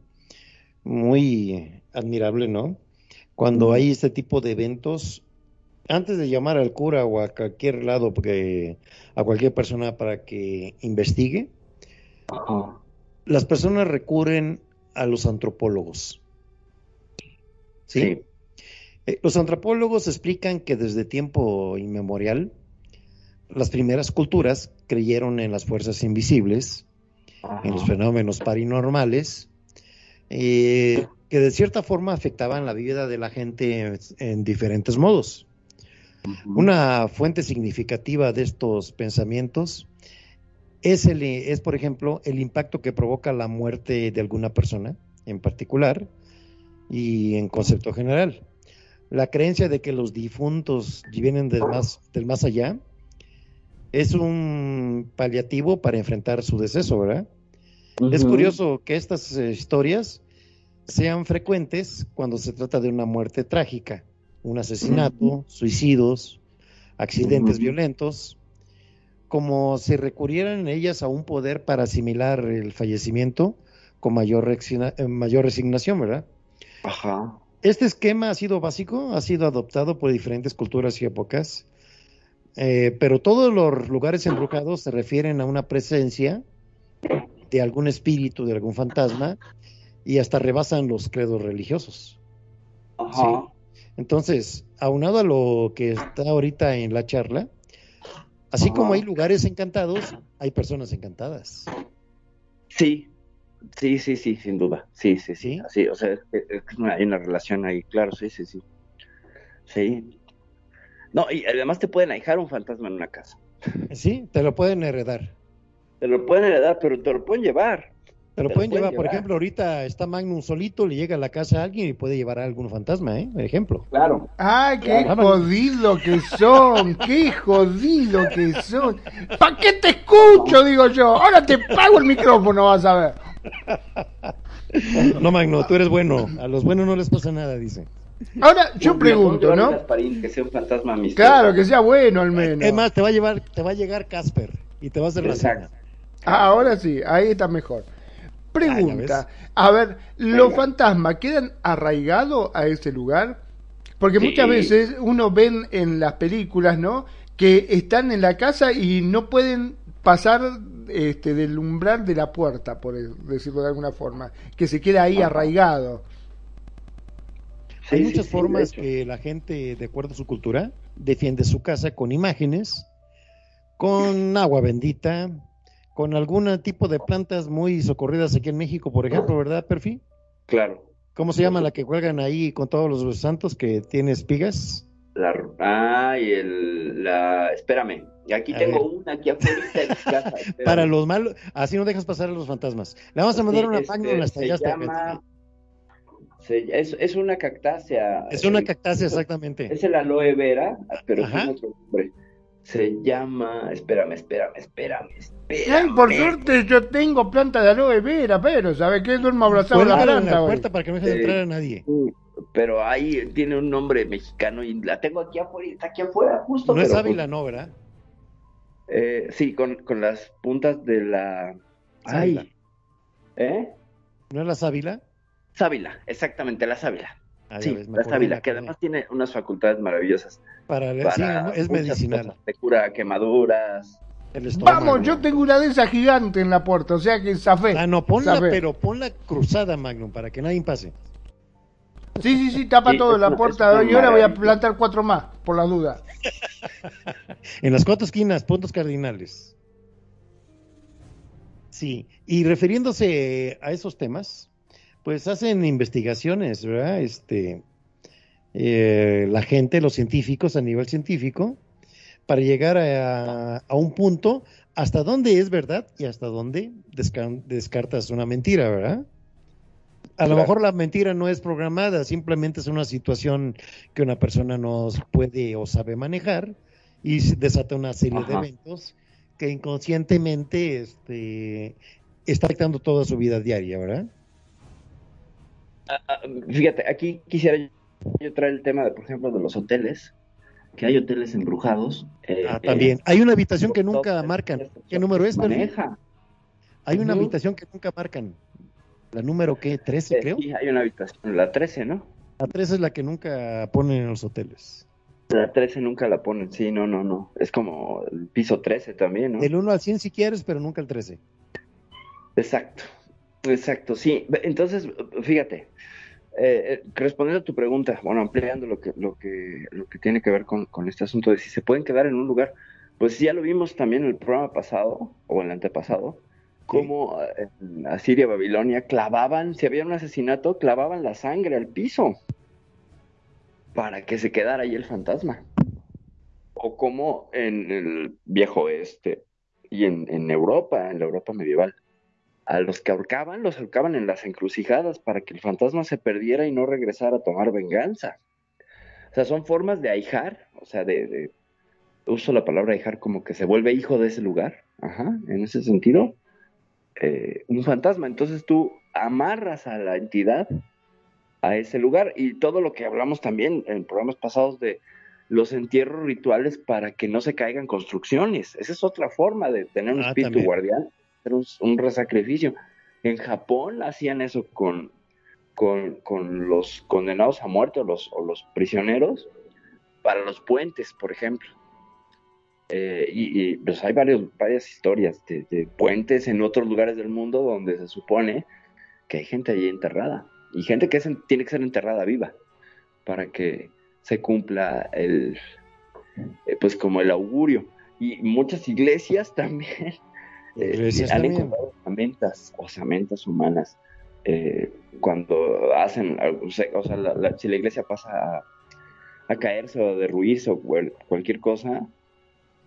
muy admirable, ¿no? Cuando hay este tipo de eventos, antes de llamar al cura o a cualquier lado, porque, a cualquier persona para que investigue, las personas recurren a los antropólogos. ¿sí? Eh, los antropólogos explican que desde tiempo inmemorial las primeras culturas creyeron en las fuerzas invisibles, en los fenómenos paranormales, eh, que de cierta forma afectaban la vida de la gente en, diferentes modos. Una fuente significativa de estos pensamientos es, el, es, por ejemplo, el impacto que provoca la muerte de alguna persona en particular, y en concepto general. La creencia de que los difuntos vienen del más, del más allá es un paliativo para enfrentar su deceso, ¿verdad? Es curioso que estas eh, historias sean frecuentes cuando se trata de una muerte trágica, un asesinato, suicidios, accidentes violentos, como si recurrieran ellas a un poder para asimilar el fallecimiento con mayor, eh, mayor resignación, ¿verdad? Ajá. Este esquema ha sido básico, ha sido adoptado por diferentes culturas y épocas, eh, pero todos los lugares embrujados se refieren a una presencia de algún espíritu, de algún fantasma, y hasta rebasan los credos religiosos. Ajá. Entonces, aunado a lo que está ahorita en la charla, así como hay lugares encantados, hay personas encantadas. Sí, Sí, sí, sí, sin duda. Sí, sí, sí. Así, o sea, hay una relación ahí, claro, sí, sí, sí. Sí. No, y además te pueden ahijar un fantasma en una casa. Sí, te lo pueden heredar. Te lo pueden heredar, pero te lo pueden llevar. Te lo, pueden, llevar. por ejemplo, ahorita está Magnum solito, le llega a la casa a alguien y puede llevar a algún fantasma, ¿eh? Por ejemplo. Claro. ¡Ay, qué jodido que son! ¡Qué jodido que son! ¿Para qué te escucho, digo yo? Ahora te pago el micrófono, vas a ver. [LAUGHS] No, Magno, tú eres bueno. A los buenos no les pasa nada, dice. Ahora, yo pregunto, ¿no? Que sea un fantasma Claro, que sea bueno al menos. Es más, te va a llevar, te va a llegar Casper y te va a hacer la cena. Ah, ahora sí, ahí está mejor. Pregunta, a ver, ¿los fantasmas quedan arraigados a ese lugar? Porque muchas veces uno ven en las películas, ¿no? Que están en la casa y no pueden pasar este, del umbral de la puerta, por decirlo de alguna forma, que se queda ahí arraigado. Hay muchas formas que la gente, de acuerdo a su cultura, defiende su casa con imágenes, con agua bendita, con algún tipo de plantas muy socorridas aquí en México, por ejemplo, ¿verdad, Perfi? Claro. ¿Cómo se llama la que cuelgan ahí con todos los santos que tiene espigas? La, ah, y el, la, espérame, aquí tengo una aquí afuera de casa. [LAUGHS] Para los malos, así no dejas pasar a los fantasmas. Le vamos a mandar una página hasta allá. Llama, es, es, una cactácea. Es una cactácea, [LAUGHS] exactamente. Es el aloe vera, pero tiene otro nombre. Se llama, espérame, espérame, espérame, espérame. Ay, por suerte yo tengo planta de aloe vera, pero ¿sabe qué? Duermo abrazado a la planta. la puerta para que no deje de entrar a nadie pero ahí tiene un nombre mexicano y la tengo aquí afuera, está aquí afuera, justo. No es Ávila, no, ¿verdad? Eh, sí, con, con, las puntas de la... Ay. ¿Eh? ¿No es la sábila? Sábila, exactamente, la sábila. Ah, sí, ves, la sábila, que además tiene unas facultades maravillosas. Para, sí, para es muchas medicinal. cosas. Te cura quemaduras. Vamos, yo tengo una de esas gigantes en la puerta, o sea que zafé. Ah, no, ponla, Zafé. pero ponla cruzada, Magnum, para que nadie pase. Sí, sí, sí, tapa Sí, todo la una- puerta. es una Y ahora voy a plantar cuatro más, por la duda. [LAUGHS] En las cuatro esquinas, puntos cardinales. Sí, y refiriéndose a esos temas, pues hacen investigaciones, ¿verdad? Este, eh, la gente, los científicos a nivel científico, para llegar a, a un punto hasta dónde es verdad y hasta dónde desca- descartas una mentira, ¿verdad? A lo mejor la mentira no es programada, simplemente es una situación que una persona no puede o sabe manejar y se desata una serie de eventos que inconscientemente este, está afectando toda su vida diaria, ¿verdad? Ah, ah, fíjate, aquí quisiera yo traer el tema de, por ejemplo, de los hoteles, que hay hoteles embrujados. eh, Ah, también. Hay una habitación que nunca marcan. ¿Qué número es? Maneja. Hay una habitación que nunca marcan. La número, ¿qué? 13, Eh, creo. Sí, hay una habitación, la 13, ¿no? La 13 es la que nunca ponen en los hoteles. La 13 nunca la ponen, sí, no, no, no. Es como el piso 13 también, ¿no? Del 1 al 100 si quieres, pero nunca el 13. Exacto, exacto, sí. Entonces, fíjate, eh, eh, respondiendo a tu pregunta, bueno, ampliando lo que, lo que, lo que tiene que ver con, con este asunto de si se pueden quedar en un lugar, pues ya lo vimos también en el programa pasado, o en el antepasado, cómo eh, en Asiria, Babilonia, clavaban, si había un asesinato, clavaban la sangre al piso para que se quedara ahí el fantasma. O como en el viejo oeste y en, Europa, en la Europa medieval a los que ahorcaban, los ahorcaban en las encrucijadas para que el fantasma se perdiera y no regresara a tomar venganza. O sea, son formas de ahijar, o sea, de, de- uso la palabra ahijar como que se vuelve hijo de ese lugar, ajá, en ese sentido, eh, un fantasma. Entonces tú amarras a la entidad a ese lugar y todo lo que hablamos también en programas pasados de los entierros rituales para que no se caigan construcciones. Esa es otra forma de tener un Ah, espíritu también. guardián, hacer un, un resacrificio. En Japón hacían eso con, con, con los condenados a muerte o los, o los prisioneros para los puentes, por ejemplo. Eh, y, y, pues hay varios, varias historias de, de puentes en otros lugares del mundo donde se supone que hay gente allí enterrada y gente que es- tiene que ser enterrada viva para que se cumpla el, eh, pues como el augurio. Y muchas iglesias [LAUGHS] también eh, han también. encontrado osamentas, osamentas humanas eh, cuando hacen, o sea, o sea, la- la- si la iglesia pasa a, a caerse o a derruirse o cual- cualquier cosa,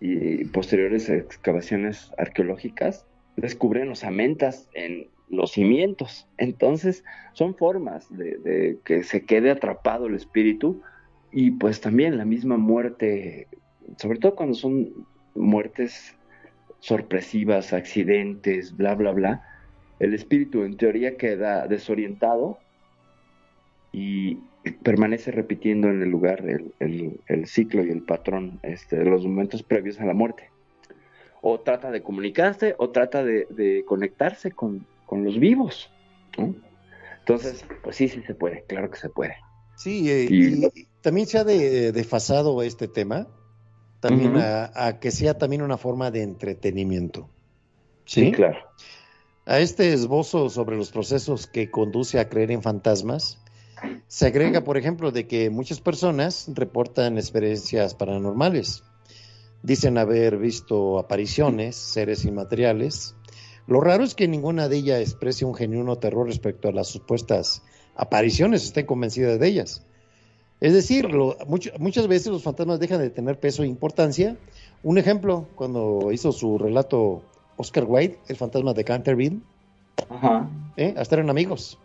y posteriores excavaciones arqueológicas descubren osamentas en los cimientos. Entonces, son formas de, de que se quede atrapado el espíritu y pues también la misma muerte, sobre todo cuando son muertes sorpresivas, accidentes, bla, bla, bla, el espíritu en teoría queda desorientado y permanece repitiendo en el lugar el, el- el ciclo y el patrón este, de los momentos previos a la muerte. O trata de comunicarse o trata de, de conectarse con, con los vivos. ¿no? Entonces, pues sí, sí se puede, claro que se puede. Sí, eh, Y- y también se ha de- desfasado este tema, también a, a que sea también una forma de entretenimiento. Sí, claro. A este esbozo sobre los procesos que conduce a creer en fantasmas, se agrega, por ejemplo, de que muchas personas reportan experiencias paranormales. Dicen haber visto apariciones, seres inmateriales. Lo raro es que ninguna de ellas exprese un genuino terror respecto a las supuestas apariciones, estén convencidas de ellas. Es decir, lo- mucho- muchas veces los fantasmas dejan de tener peso e importancia. Un ejemplo, cuando hizo su relato Oscar Wilde, el fantasma de Canterville, Ajá. ¿eh? hasta eran amigos.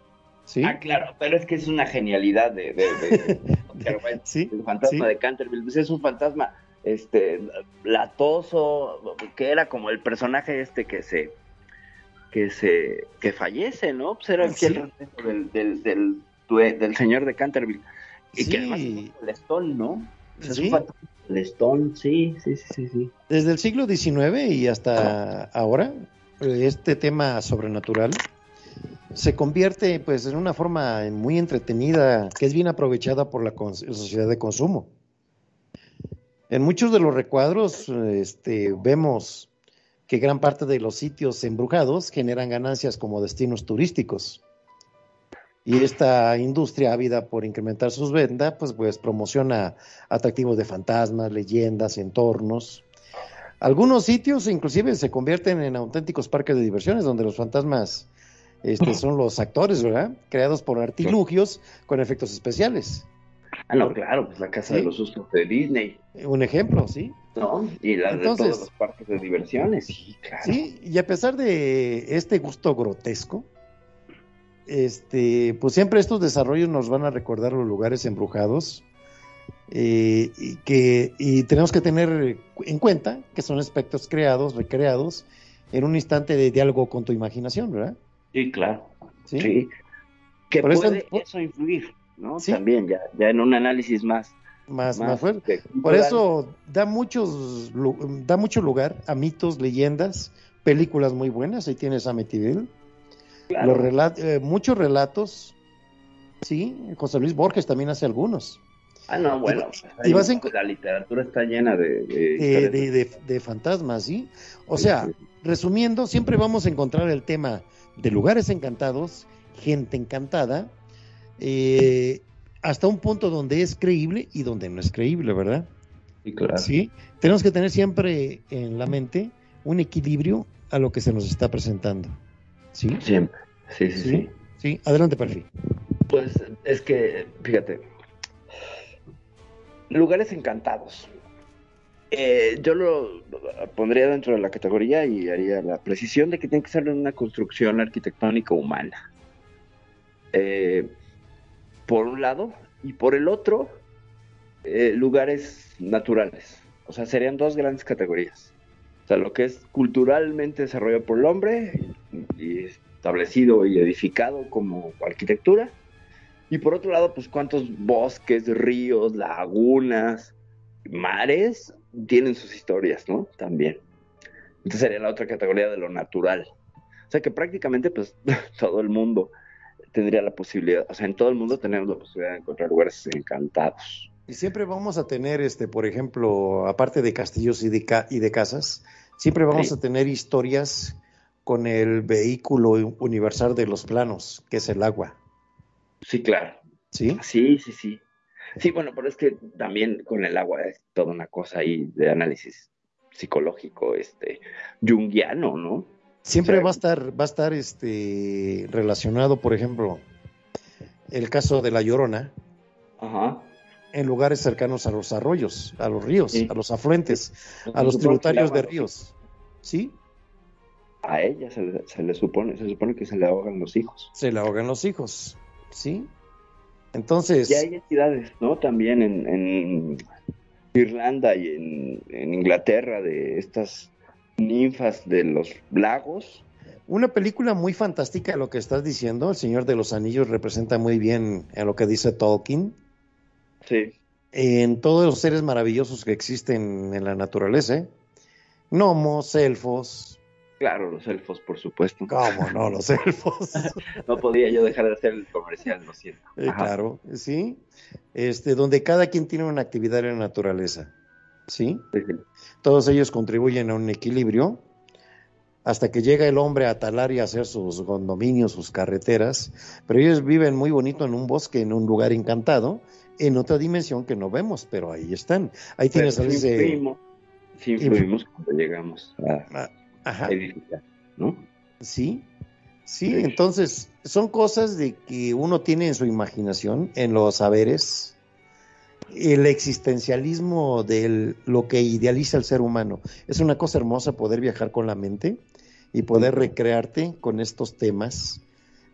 ¿Sí? Ah, claro, pero es que es una genialidad de, de- de-. [LAUGHS] [LAUGHS] Sí, El fantasma sí. de Canterville, pues es un fantasma este latoso, que era como el personaje este que se que se que fallece, ¿no? Pues era el del, del, del, señor de Canterville. Y que además es un lestón, ¿no? O sea, Es Sí. un fantasma lestón, sí, sí, sí, sí, sí. Desde el siglo XIX y hasta ahora, este tema sobrenatural se convierte pues en una forma muy entretenida que es bien aprovechada por la sociedad de consumo. En muchos de los recuadros este, vemos que gran parte de los sitios embrujados generan ganancias como destinos turísticos. Y esta industria ávida por incrementar sus ventas, pues, pues promociona atractivos de fantasmas, leyendas, entornos. Algunos sitios inclusive se convierten en auténticos parques de diversiones donde los fantasmas este, [LAUGHS] son los actores, ¿verdad? Creados por artilugios con efectos especiales. Ah, no, claro, pues la casa de los sustos de Disney. Un ejemplo, sí. ¿No? Y la de todos los parques de diversiones, sí, claro. Sí, y a pesar de este gusto grotesco, este, pues siempre estos desarrollos nos van a recordar los lugares embrujados. Eh, y que y tenemos que tener en cuenta que son aspectos creados, recreados en un instante de diálogo con tu imaginación, ¿verdad? Sí, claro. Sí. Que puede eso, influir, ¿no? También, ya, ya en un análisis más. Más, más, fuerte. Por eso da, muchos, da mucho lugar a mitos, leyendas, películas muy buenas. Ahí tienes a Metidil. Los eh, muchos relatos, sí. José Luis Borges también hace algunos. Ah, no, bueno. La literatura está llena de de, de, fantasmas, ¿sí? O sea, resumiendo, siempre vamos a encontrar el tema de lugares encantados, gente encantada, eh, hasta un punto donde es creíble y donde no es creíble, ¿verdad? Sí, claro. Sí, tenemos que tener siempre en la mente un equilibrio a lo que se nos está presentando. ¿Sí? Siempre. Sí, sí, sí. Sí, adelante, Perfil. Pues es que, fíjate, lugares encantados. Eh, yo lo pondría dentro de la categoría y haría la precisión de que tiene que ser una construcción arquitectónica humana. Eh, por un lado, y por el otro, eh, lugares naturales. O sea, serían dos grandes categorías. O sea, lo que es culturalmente desarrollado por el hombre y establecido y edificado como arquitectura. Y por otro lado, pues cuántos bosques, ríos, lagunas, mares tienen sus historias, ¿no? También. Entonces sería la otra categoría de lo natural. O sea que prácticamente pues [LAUGHS] todo el mundo tendría la posibilidad, o sea, en todo el mundo tenemos la posibilidad de encontrar lugares encantados. Y siempre vamos a tener, este, por ejemplo, aparte de castillos y de, y de casas, siempre vamos a tener historias con el vehículo universal de los planos, que es el agua. Sí, claro. Sí. Sí, sí, sí. Sí, bueno, pero es que también con el agua es toda una cosa ahí de análisis psicológico, este, junguiano, ¿no? Siempre va a estar, va a estar este relacionado, por ejemplo, el caso de la llorona. Ajá. En lugares cercanos a los arroyos, a los ríos, a los afluentes, a los tributarios de ríos. ¿Sí? A ella se le, se le, supone, se supone que se le ahogan los hijos. Se le ahogan los hijos, ¿sí? Entonces. Y hay entidades, ¿no? También en, Irlanda y en, Inglaterra de estas ninfas de los lagos. Una película muy fantástica lo que estás diciendo. El Señor de los Anillos representa muy bien en lo que dice Tolkien. Sí. En todos los seres maravillosos que existen en la naturaleza. ¿eh? Gnomos, elfos, Claro, los elfos, por supuesto. ¿Cómo no, los [LAUGHS] elfos? no podía yo dejar de hacer el comercial, lo siento. Eh, claro, sí. Este, donde cada quien tiene una actividad en la naturaleza. ¿Sí? Todos ellos contribuyen a un equilibrio hasta que llega el hombre a talar y a hacer sus condominios, sus carreteras, pero ellos viven muy bonito en un bosque, en un lugar encantado, en otra dimensión que no vemos, pero ahí están. Ahí tienes a Sí, influimos cuando llegamos a... Ajá. ¿no? Sí, sí, entonces son cosas de que uno tiene en su imaginación, en los saberes, el existencialismo de lo que idealiza el ser humano. Es una cosa hermosa poder viajar con la mente y poder recrearte con estos temas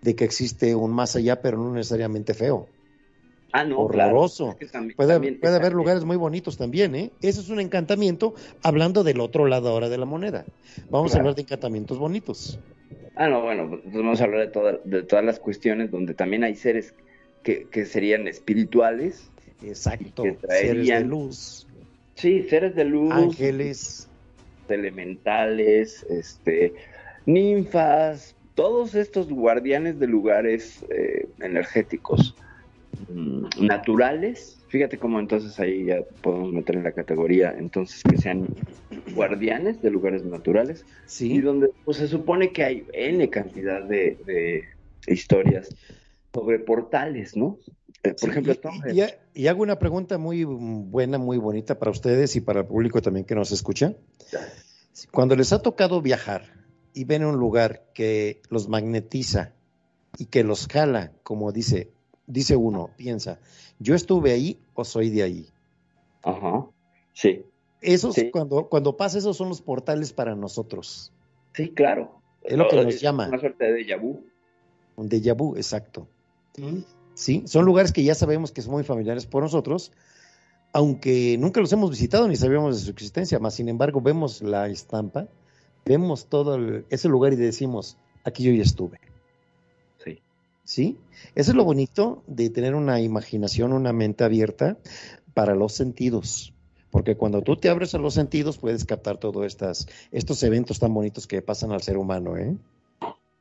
de que existe un más allá, pero no necesariamente feo. Ah, no, horroroso. puede, haber lugares muy bonitos también, ¿eh? Eso es un encantamiento, hablando del otro lado ahora de la moneda. Vamos a hablar de encantamientos bonitos. Ah, no, bueno, pues vamos a hablar de, de todas las cuestiones donde también hay seres que, serían espirituales. Exacto, seres de luz. Sí, seres de luz. Ángeles. Elementales, este, ninfas, todos estos guardianes de lugares eh, energéticos naturales, fíjate cómo entonces ahí ya podemos meter en la categoría, entonces que sean guardianes de lugares naturales, Sí. y donde pues, se supone que hay N cantidad de, de historias sobre portales, ¿no? Eh, por Sí, ejemplo, y- y hago una pregunta muy buena, muy bonita para ustedes y para el público también que nos escucha. Cuando les ha tocado viajar y ven un lugar que los magnetiza y que los jala, como dice, dice uno, piensa, yo estuve ahí o soy de ahí. Ajá, sí, Esos, Sí. cuando, cuando pasa, esos son los portales para nosotros. sí, claro. Es lo que nos llama. Una suerte de déjà vu. Un déjà vu, exacto. Sí, son lugares que ya sabemos que son muy familiares por nosotros, aunque nunca los hemos visitado ni sabíamos de su existencia, más sin embargo vemos la estampa, vemos todo el- ese lugar y decimos, aquí yo ya estuve. Sí. Eso es lo bonito de tener una imaginación, una mente abierta para los sentidos. Porque cuando tú te abres a los sentidos puedes captar todos estas, estos eventos tan bonitos que pasan al ser humano, ¿eh?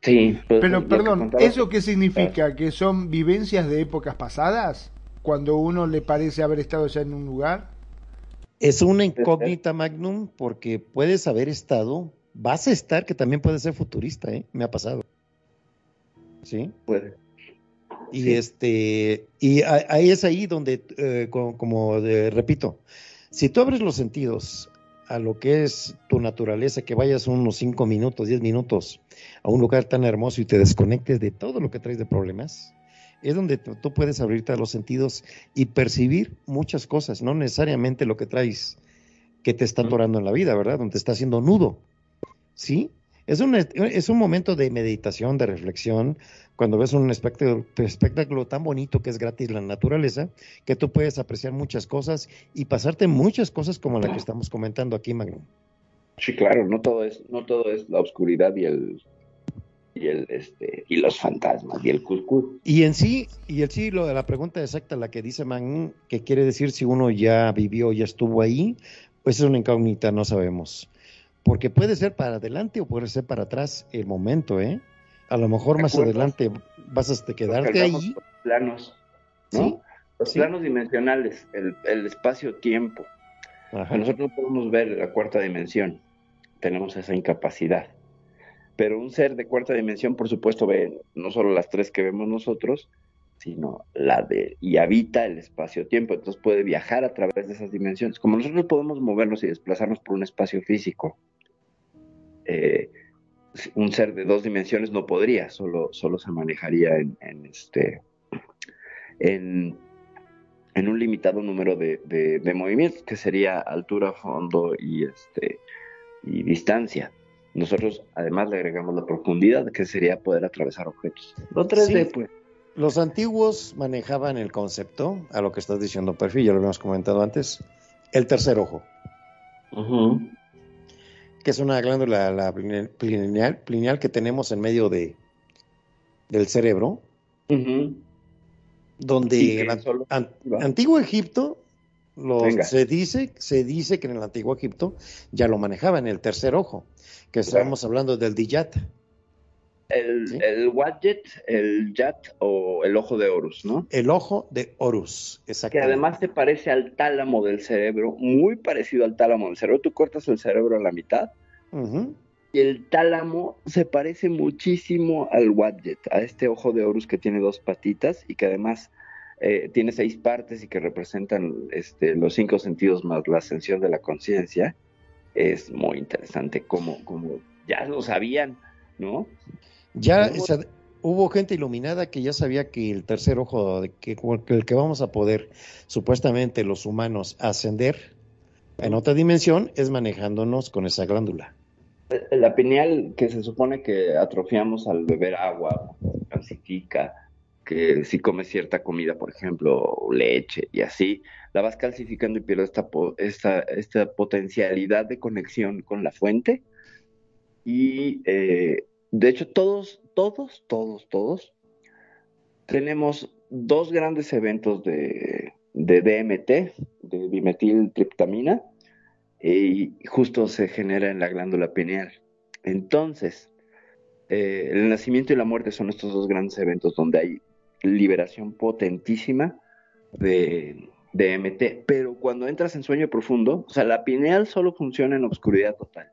Sí, pues, Pero que perdón, contaba- ¿eso qué significa? ¿Que son vivencias de épocas pasadas? Cuando uno le parece haber estado ya en un lugar. Es una incógnita, Magnum, porque puedes haber estado, vas a estar, que también puede ser futurista, ¿eh? Me ha pasado. ¿Sí? Puede. Y Sí. este, y ahí es ahí donde, eh, co- como, de- repito, si tú abres los sentidos a lo que es tu naturaleza, que vayas unos 5 minutos, 10 minutos a un lugar tan hermoso y te desconectes de todo lo que traes de problemas, es donde tú tú puedes abrirte a los sentidos y percibir muchas cosas, no necesariamente lo que traes que te está atorando en la vida, ¿verdad? Donde te está haciendo nudo. ¿Sí? Es un, es un momento de meditación, de reflexión, cuando ves un espectáculo, espectáculo tan bonito que es gratis la naturaleza, que tú puedes apreciar muchas cosas y pasarte muchas cosas como la que estamos comentando aquí, Magno. Sí, claro, no todo es, no todo es la oscuridad y el y el este y los fantasmas y el cuscús. Y en sí, y el sí, lo de la pregunta exacta, la que dice Magno, que quiere decir si uno ya vivió, ya estuvo ahí, pues es una incógnita, no sabemos. Porque puede ser para adelante o puede ser para atrás el momento, ¿eh? A lo mejor ¿Te más adelante vas a quedarte ahí. por planos, ¿no? Sí. Los sí. planos dimensionales, el, el espacio-tiempo. Ajá. Nosotros no podemos ver la cuarta dimensión, tenemos esa incapacidad. Pero un ser de cuarta dimensión, por supuesto, ve no solo las tres que vemos nosotros, sino la de, y habita el espacio-tiempo, entonces puede viajar a través de esas dimensiones. Como nosotros podemos movernos y desplazarnos por un espacio físico, eh, un ser de dos dimensiones no podría, solo, solo se manejaría en, en este, en, en un limitado número de, de, de movimientos, que sería altura, fondo y, este, y distancia. Nosotros además le agregamos la profundidad, que sería poder atravesar objetos. No 3D, Sí. pues. Los antiguos manejaban el concepto, a lo que estás diciendo, perfil, ya lo habíamos comentado antes, el tercer ojo, que es una glándula la pline- pineal, pineal que tenemos en medio de, del cerebro, donde en solo- an- antiguo Egipto los- se dice se dice que en el antiguo Egipto ya lo manejaban el tercer ojo, que estamos hablando del Diyat. El, Sí. el Wadjet, el Yat o el ojo de Horus, ¿no? El ojo de Horus, Que exactamente. además se parece al tálamo del cerebro, muy parecido al tálamo del cerebro. Tú cortas el cerebro a la mitad y el tálamo se parece muchísimo al Wadjet, a este ojo de Horus que tiene dos patitas y que además eh, tiene seis partes y que representan este, los cinco sentidos más la ascensión de la conciencia. Es muy interesante como, como ya lo sabían, ¿no? Ya ¿Cómo? o sea, hubo gente iluminada que ya sabía que el tercer ojo, de que, el que vamos a poder supuestamente los humanos ascender en otra dimensión, es manejándonos con esa glándula. La pineal que se supone que atrofiamos al beber agua, calcifica, que si comes cierta comida, por ejemplo, leche y así, la vas calcificando y pierdes esta, esta, esta potencialidad de conexión con la fuente. Y eh, de hecho todos, todos, todos, todos tenemos dos grandes eventos de, DMT, de dimetiltriptamina, y justo se genera en la glándula pineal. Entonces, eh, el nacimiento y la muerte son estos dos grandes eventos donde hay liberación potentísima de, de MT, pero cuando entras en sueño profundo, o sea, la pineal solo funciona en obscuridad total.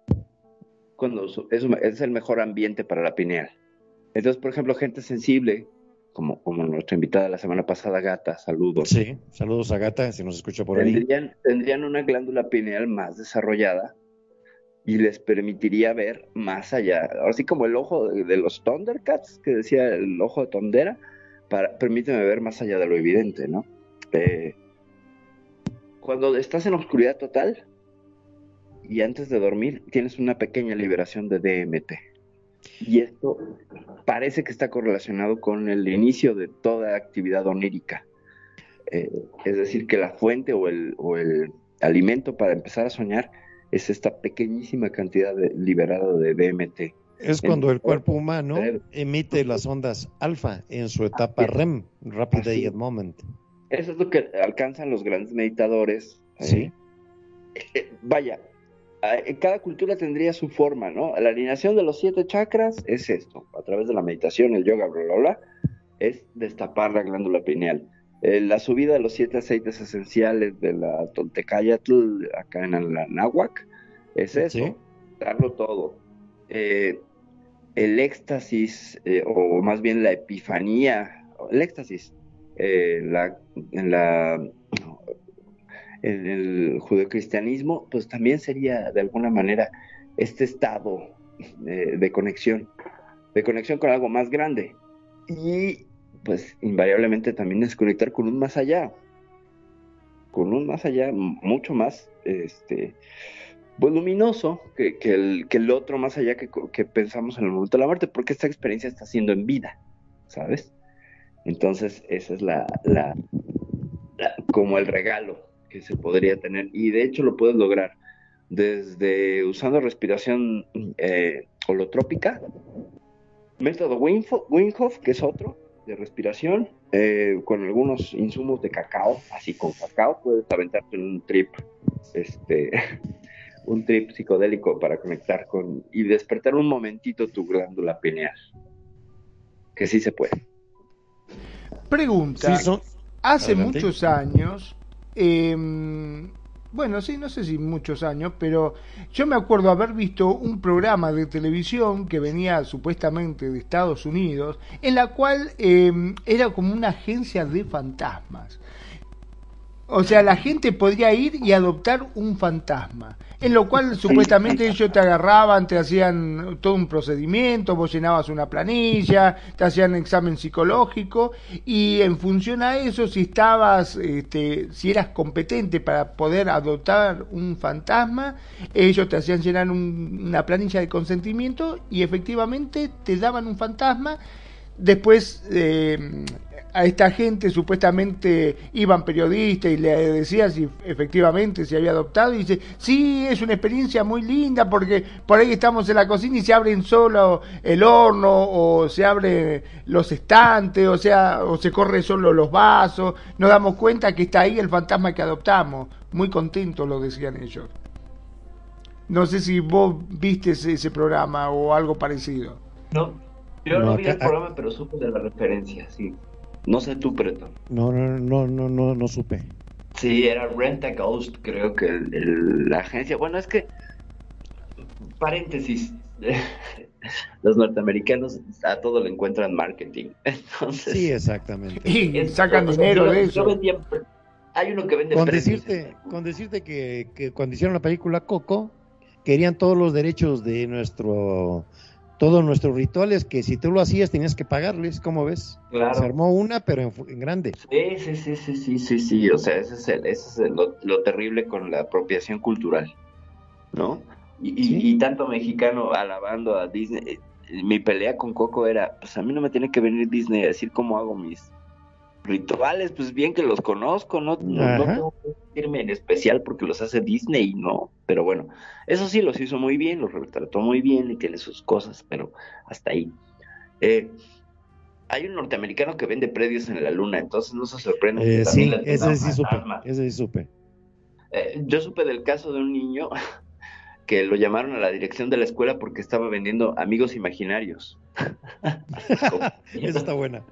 Cuando es, es el mejor ambiente para la pineal. Entonces, por ejemplo, gente sensible, como, como nuestra invitada la semana pasada, Gata, saludos. Sí, saludos a Gata, si nos escucha por ahí. Tendrían, tendrían una glándula pineal más desarrollada y les permitiría ver más allá. Así como el ojo de, de los Thundercats, que decía el ojo de Tondera, para, permíteme ver más allá de lo evidente, ¿no? Eh, cuando estás en oscuridad total y antes de dormir, tienes una pequeña liberación de DMT. Y esto parece que está correlacionado con el inicio de toda actividad onírica. Eh, es decir, que la fuente o el, o el, alimento para empezar a soñar es esta pequeñísima cantidad de, liberada de DMT. Es cuando el cuerpo humano emite las ondas alfa en su etapa REM, Rapid Así. Eye Moment. Eso es lo que alcanzan los grandes meditadores. Sí. Eh, vaya, en cada cultura tendría su forma, ¿no? La alineación de los siete chakras es esto, a través de la meditación, el yoga, bla, bla, bla, es destapar la glándula pineal. Eh, la subida de los siete aceites esenciales de la Tontecayatl, acá en la Náhuac, es eso, ¿Sí? darlo todo. Eh, el éxtasis, eh, o más bien la epifanía, el éxtasis, la, en la en el judeocristianismo, pues también sería de alguna manera este estado de, de, conexión, de conexión con algo más grande. Y pues invariablemente también es conectar con un más allá, con un más allá mucho más este, pues, luminoso que, el, otro más allá que, pensamos en el momento de la muerte, porque esta experiencia está siendo en vida, ¿sabes? Entonces, esa es la como el regalo que se podría tener, y de hecho lo puedes lograr desde usando respiración eh, holotrópica, método Winghoff, que es otro de respiración, eh, con algunos insumos de cacao, así con cacao puedes aventarte en un trip, este, [LAUGHS] un trip psicodélico para conectar con y despertar un momentito tu glándula pineal, que sí se puede. Pregunta, sí, son... hace Adelante. muchos años eh, bueno, sí, no sé si muchos años, pero yo me acuerdo haber visto un programa de televisión que venía supuestamente de Estados Unidos, en la cual eh, era como una agencia de fantasmas. O sea, la gente podría ir y adoptar un fantasma, en lo cual supuestamente ellos te agarraban, te hacían todo un procedimiento, vos llenabas una planilla, te hacían examen psicológico y en función a eso, si estabas, este, si eras competente para poder adoptar un fantasma, ellos te hacían llenar un, una planilla de consentimiento y efectivamente te daban un fantasma. Después eh, a esta gente supuestamente iban periodistas y le decían si efectivamente se había adoptado y dice, sí, es una experiencia muy linda porque por ahí estamos en la cocina y se abren solo el horno o se abren los estantes, o sea, o se corre solo los vasos, nos damos cuenta que está ahí el fantasma que adoptamos, muy contentos lo decían ellos. No sé si vos viste ese, ese programa o algo parecido. No, yo no, no vi el programa, pero supe de la referencia, sí. No sé tú, Preto. No, no, no, no, no, no supe. Sí, era Rent a Ghost, creo que el, el, la agencia. Bueno, es que, paréntesis, [LAUGHS] los norteamericanos a todo le encuentran marketing. [LAUGHS] Entonces, sí, exactamente. Y sacan dinero yo, de eso. Vendía, hay uno que vende con decirte, con decirte que, que cuando hicieron la película Coco, querían todos los derechos de nuestro todos nuestros rituales que si tú lo hacías tenías que pagarles, ¿cómo ves? Claro. Se armó una, pero en, en, grande. Sí, sí, sí, sí, sí, sí, sí, o sea, ese es, el, ese es el, lo, lo, terrible con la apropiación cultural, ¿no? Y, sí. y, y, tanto mexicano alabando a Disney, eh, mi pelea con Coco era, pues a mí no me tiene que venir Disney a decir cómo hago mis rituales, pues bien que los conozco, no, no, no tengo que decirme en especial porque los hace Disney, no, pero bueno, eso sí los hizo muy bien, los retrató muy bien y tiene sus cosas, pero hasta ahí. Eh, hay un norteamericano que vende predios en la luna, entonces no se sorprende. Eh, sí, ese sí, supe, ese sí supe. Eh, yo supe del caso de un niño [LAUGHS] que lo llamaron a la dirección de la escuela porque estaba vendiendo amigos imaginarios. [LAUGHS] [LAUGHS] Esa está buena.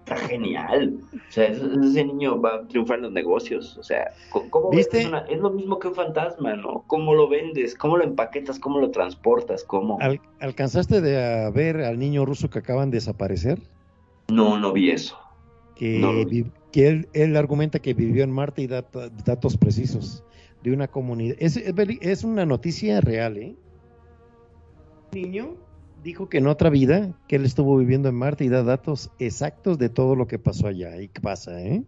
Está genial. O sea, ese, niño va a triunfar en los negocios. O sea, ¿cómo ¿Viste? es lo mismo que un fantasma, ¿no? ¿Cómo lo vendes? ¿Cómo lo empaquetas? ¿Cómo lo transportas? ¿Cómo? ¿Alcanzaste de ver al niño ruso que acaban de desaparecer? No, no vi eso. Que, que él, argumenta que vivió en Marte y da datos precisos de una comunidad. Es, es una noticia real, ¿eh? niño dijo que en otra vida, que él estuvo viviendo en Marte y da datos exactos de todo lo que pasó allá y qué pasa, ¿eh?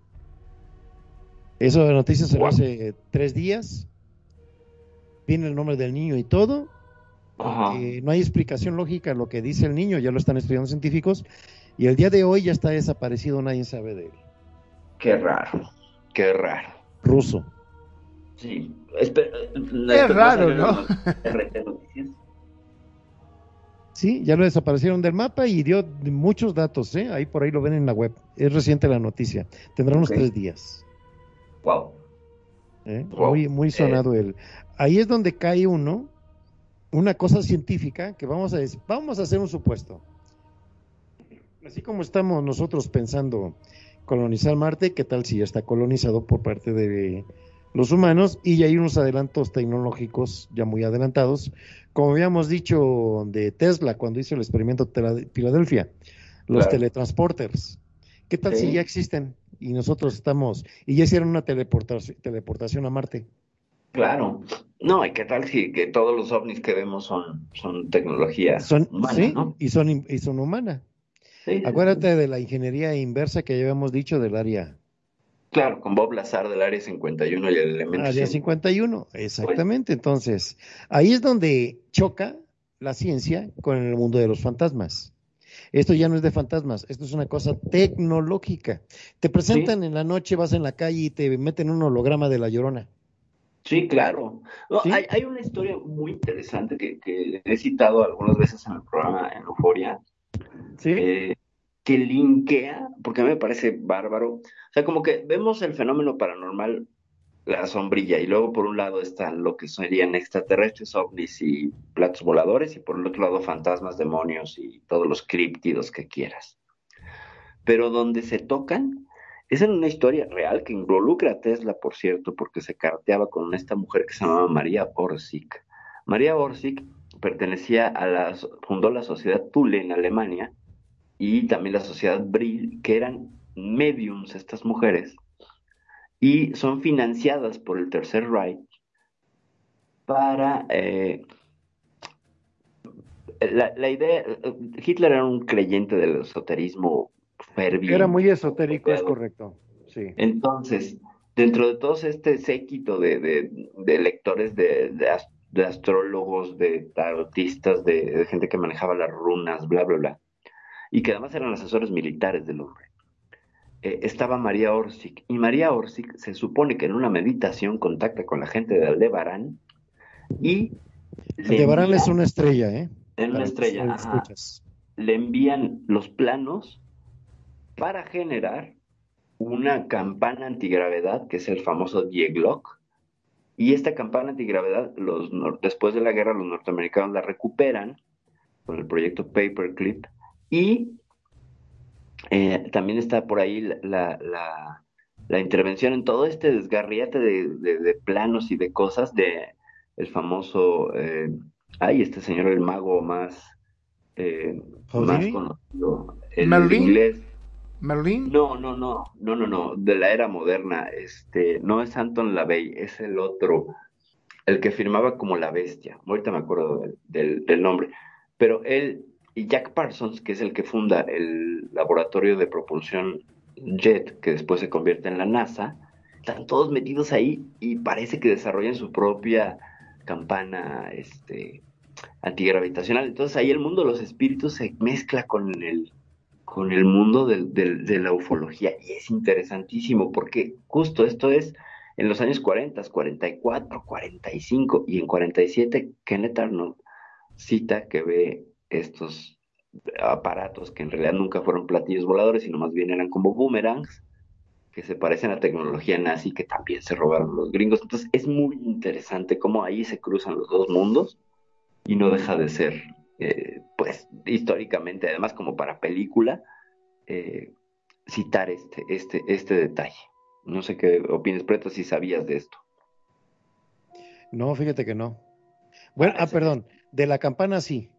Eso de noticias se hace tres días. Viene el nombre del niño y todo. no hay explicación lógica a lo que dice el niño, ya lo están estudiando científicos. Y el día de hoy ya está desaparecido, nadie sabe de él. Qué raro, qué raro. Ruso. Sí, es raro, ¿no? Sí, ya lo desaparecieron del mapa y dio muchos datos, ¿eh? Ahí por ahí lo ven en la web. Es reciente la noticia. Tendrá unos tres días. Wow. ¿Eh? Muy, muy sonado él. Ahí es donde cae uno, una cosa científica que vamos a decir, vamos a hacer un supuesto. Así como estamos nosotros pensando colonizar Marte, ¿qué tal si ya está colonizado por parte de los humanos y hay unos adelantos tecnológicos ya muy adelantados, como habíamos dicho de Tesla cuando hizo el experimento de Filadelfia, los teletransporters. ¿Qué tal si ya existen y nosotros estamos y ya hicieron una teleportación, teleportación a Marte? Claro. No, ¿y qué tal si que todos los ovnis que vemos son, son tecnología son, sí, y son y son humanas. Acuérdate de la ingeniería inversa que ya habíamos dicho del área Claro, con Bob Lazar del Área 51 y el elemento. Área 51, exactamente. Entonces, ahí es donde choca la ciencia con el mundo de los fantasmas. Esto ya no es de fantasmas, esto es una cosa tecnológica. Te presentan en la noche, vas en la calle y te meten un holograma de la llorona. Sí, claro. Hay, una historia muy interesante que, he citado algunas veces en el programa en Euforia. Sí. Eh, que linkea, porque a mí me parece bárbaro. O sea, como que vemos el fenómeno paranormal, la sombrilla, y luego por un lado están lo que serían extraterrestres, ovnis y platos voladores, y por el otro lado fantasmas, demonios y todos los críptidos que quieras. Pero donde se tocan es en una historia real que involucra a Tesla, por cierto, porque se carteaba con esta mujer que se llamaba María Orsic. María Orsic pertenecía a la, fundó la sociedad Thule en Alemania, y también la sociedad Brill, que eran mediums estas mujeres, y son financiadas por el Tercer Reich para... Eh, la, idea, Hitler era un creyente del esoterismo ferviente. Era muy esotérico, es correcto. Sí. Entonces, dentro de todo este séquito de, de, lectores, de, de, astrólogos, de tarotistas, de, gente que manejaba las runas, bla, bla, bla, y que además eran asesores militares del hombre. Eh, estaba María Orsic, y María Orsic se supone que en una meditación contacta con la gente de Aldebarán y... Aldebarán es una estrella, ¿eh? Es una estrella, Le envían los planos para generar una campana antigravedad, que es el famoso Dieglock, y esta campana antigravedad, los, después de la guerra, los norteamericanos la recuperan con el proyecto Paperclip y eh, también está por ahí la, la, intervención en todo este desgarriate de, planos y de cosas de el famoso, eh, ay, este señor, el mago más, eh, más conocido, el inglés. ¿Merlin? No, no, no, no, no, no, de la era moderna, este, no es Anton LaVey, es el otro, el que firmaba como la bestia, ahorita me acuerdo del, del nombre, pero él y Jack Parsons, que es el que funda el laboratorio de propulsión JET, que después se convierte en la NASA, están todos metidos ahí y parece que desarrollan su propia campana este, antigravitacional. Entonces ahí el mundo de los espíritus se mezcla con el, con el mundo de la ufología y es interesantísimo porque justo esto es en los años 40, 44, 45 y en 47 Kenneth Arnold cita que ve estos aparatos que en realidad nunca fueron platillos voladores, sino más bien eran como boomerangs, que se parecen a tecnología nazi que también se robaron los gringos. Entonces es muy interesante cómo ahí se cruzan los dos mundos y no deja de ser, eh, pues históricamente, además como para película, eh, citar este, este, este detalle. No sé qué opinas, Preto, si sabías de esto. No, fíjate que no. Bueno, ah, perdón, de la campana sí.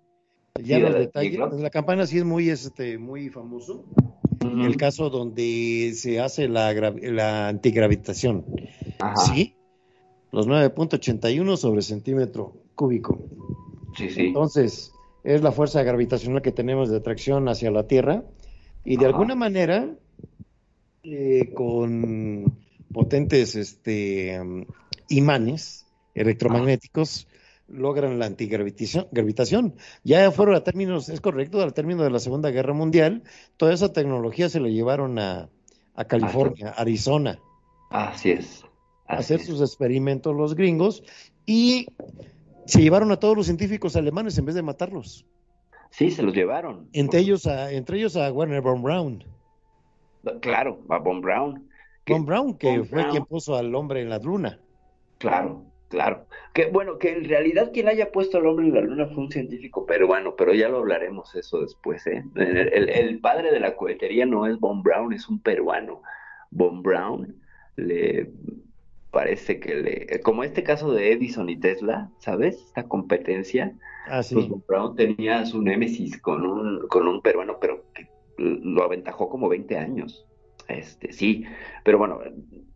Ya los detalles. La campana sí es muy, este, muy famoso. El caso donde se hace la, la antigravitación. Sí. Los 9.81 sobre centímetro cúbico. Sí, sí. Entonces, es la fuerza gravitacional que tenemos de atracción hacia la Tierra. Y de alguna manera, eh, con potentes este, imanes electromagnéticos, logran la antigravitación. Ya fueron a términos, es correcto, al término de la Segunda Guerra Mundial, toda esa tecnología se la llevaron a, California, Arizona. Así es. a hacer sus experimentos los gringos y se llevaron a todos los científicos alemanes en vez de matarlos. Sí, se los llevaron. Entre ellos a, entre ellos a Werner von Braun. Claro, a von Braun. Von Braun, que fue quien puso al hombre en la luna. Claro, Claro, que bueno, que en realidad quien haya puesto al hombre en la luna fue un científico peruano, pero ya lo hablaremos eso después, ¿eh? El, padre de la cohetería no es Von Braun, es un peruano. Von Braun le parece que le, como este caso de Edison y Tesla, ¿sabes? Esta competencia, ah, pues Von Braun tenía su némesis con un, con un peruano, pero que lo aventajó como 20 años. Este, sí, pero bueno,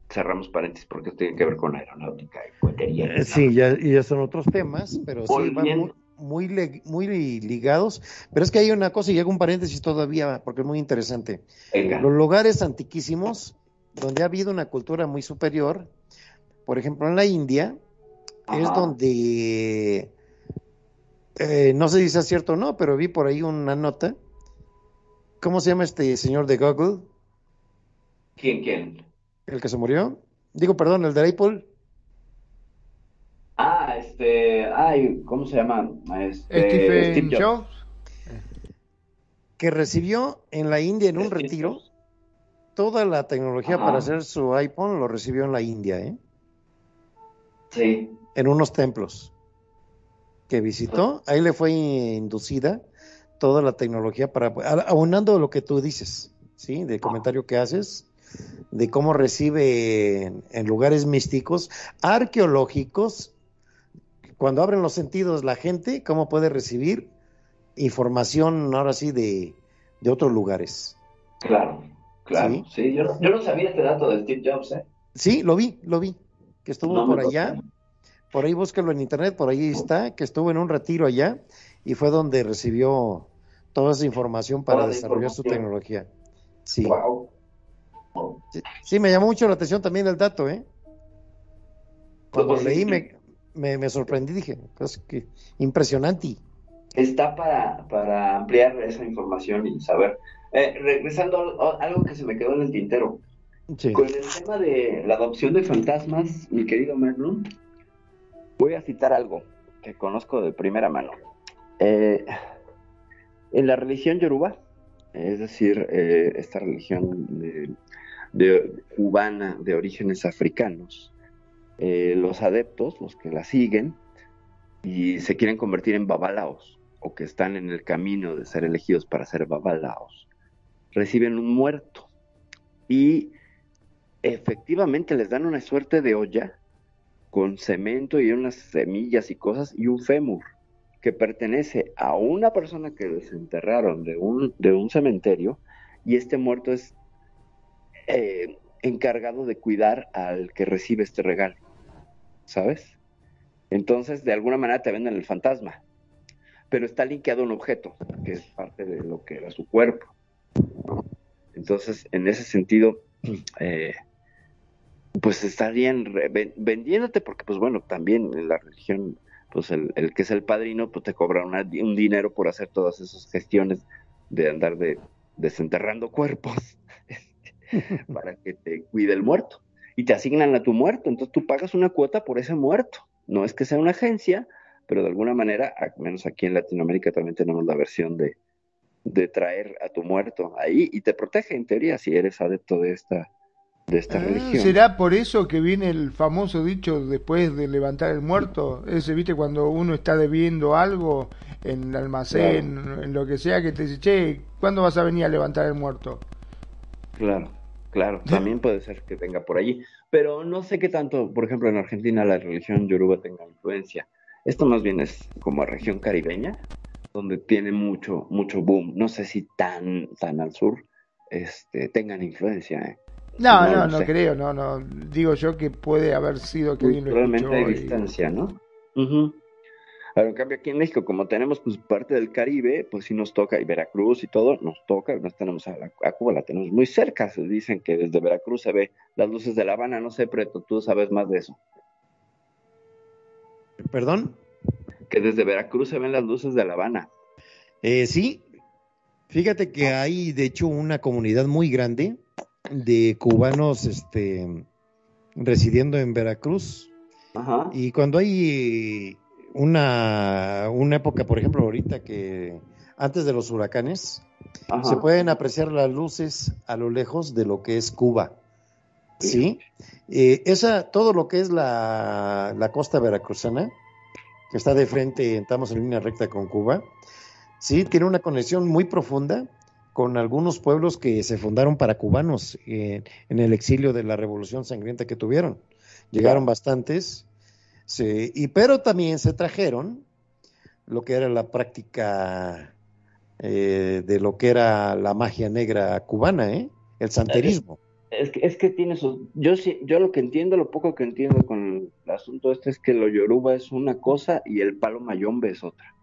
cerramos paréntesis porque esto tiene que ver con aeronáutica y cohetería. Eh, sí, ya, y ya son otros temas, pero sí van muy, muy, ligados. Pero es que hay una cosa, y hago un paréntesis todavía, porque es muy interesante. Los lugares antiquísimos, donde ha habido una cultura muy superior, por ejemplo, en la India, es donde, eh, no sé si es cierto o no, pero vi por ahí una nota. ¿Cómo se llama este señor de Google? ¿Quién, quién? ¿El que se murió? Digo, perdón, el de Apple. Ah, este, ay, ¿cómo se llama? Este, Steve Jobs. Que recibió en la India en un retiro toda la tecnología para hacer su iPhone, lo recibió en la India, ¿eh? Sí. En unos templos que visitó, ahí le fue inducida toda la tecnología para, aunando lo que tú dices, ¿sí? De comentario que haces, de cómo recibe en, lugares místicos, arqueológicos, cuando abren los sentidos la gente, cómo puede recibir información ahora sí de, otros lugares. Claro, claro. Sí, yo, no, sabía este dato de Steve Jobs, ¿eh? Sí, lo vi, lo vi, que estuvo por allá. Por ahí búscalo en internet, por ahí está, que estuvo en un retiro allá y fue donde recibió toda esa información para desarrollar su tecnología. Sí. Sí, me llamó mucho la atención también el dato, ¿eh? Cuando pues, leí me, me, sorprendí, dije, es que impresionante. Está para, para ampliar esa información y saber. Eh, regresando a algo que se me quedó en el tintero. Con el tema de la adopción de fantasmas, mi querido Merlin, voy a citar algo que conozco de primera mano. Eh, en la religión yoruba, es decir, eh, esta religión de de, cubana de orígenes africanos, eh, los adeptos, los que la siguen, y se quieren convertir en babalaos, o que están en el camino de ser elegidos para ser babalaos, reciben un muerto. Y efectivamente les dan una suerte de olla con cemento y unas semillas y cosas y un fémur que pertenece a una persona que desenterraron de un, de un cementerio y este muerto es eh, encargado de cuidar al que recibe este regalo, ¿sabes? Entonces, de alguna manera te venden el fantasma, pero está linkeado a un objeto, que es parte de lo que era su cuerpo. Entonces, en ese sentido, eh, pues estarían vendiéndote, porque pues bueno, también en la religión, pues el, que es el padrino, pues te cobra un dinero por hacer todas esas gestiones de andar de, desenterrando cuerpos. [LAUGHS] para que te cuide el muerto. Y te asignan a tu muerto, entonces tú pagas una cuota por ese muerto. No es que sea una agencia, pero de alguna manera, al menos aquí en Latinoamérica también tenemos la versión de, de traer a tu muerto ahí y te protege en teoría si eres adepto de esta, de esta Ah, religión. ¿Será por eso que viene el famoso dicho después de levantar el muerto? Ese, viste, cuando uno está debiendo algo en el almacén, en lo que sea, que te dice, che, ¿cuándo vas a venir a levantar el muerto? Claro, claro, también puede ser que tenga por allí, pero no sé qué tanto, por ejemplo, en Argentina la religión yoruba tenga influencia. Esto más bien es como región caribeña, donde tiene mucho, mucho boom. No sé si tan, tan al sur, este, tengan influencia. ¿eh? No, No no, lo no, sé. creo, no, no. Digo yo que puede haber sido que alguien lo Realmente hay y- distancia, ¿no? Ujú. Ahora, en cambio, aquí en México, como tenemos pues parte del Caribe, pues sí nos toca, y Veracruz y todo, nos toca, nos tenemos a, la- a Cuba, la tenemos muy cerca. Se dicen que desde Veracruz se ve las luces de La Habana, no sé, Preto, tú sabes más de eso. ¿Perdón? Que desde Veracruz se ven las luces de La Habana. Eh, sí, fíjate que hay de hecho una comunidad muy grande de cubanos este, residiendo en Veracruz Ajá. y cuando hay una, una época, por ejemplo, ahorita que antes de los huracanes, Ajá. se pueden apreciar las luces a lo lejos de lo que es Cuba. ¿Sí? Eh, esa, todo lo que es la, la costa veracruzana, que está de frente, estamos en línea recta con Cuba, sí, tiene una conexión muy profunda con algunos pueblos que se fundaron para cubanos eh, en el exilio de la revolución sangrienta que tuvieron. Llegaron bastantes, sí, y, pero también se trajeron lo que era la práctica eh, de lo que era la magia negra cubana, ¿eh? el santerismo. Es que, es que tiene su... Yo, sí, yo lo que entiendo, lo poco que entiendo con el asunto este es que lo yoruba es una cosa y el palo mayombe es otra.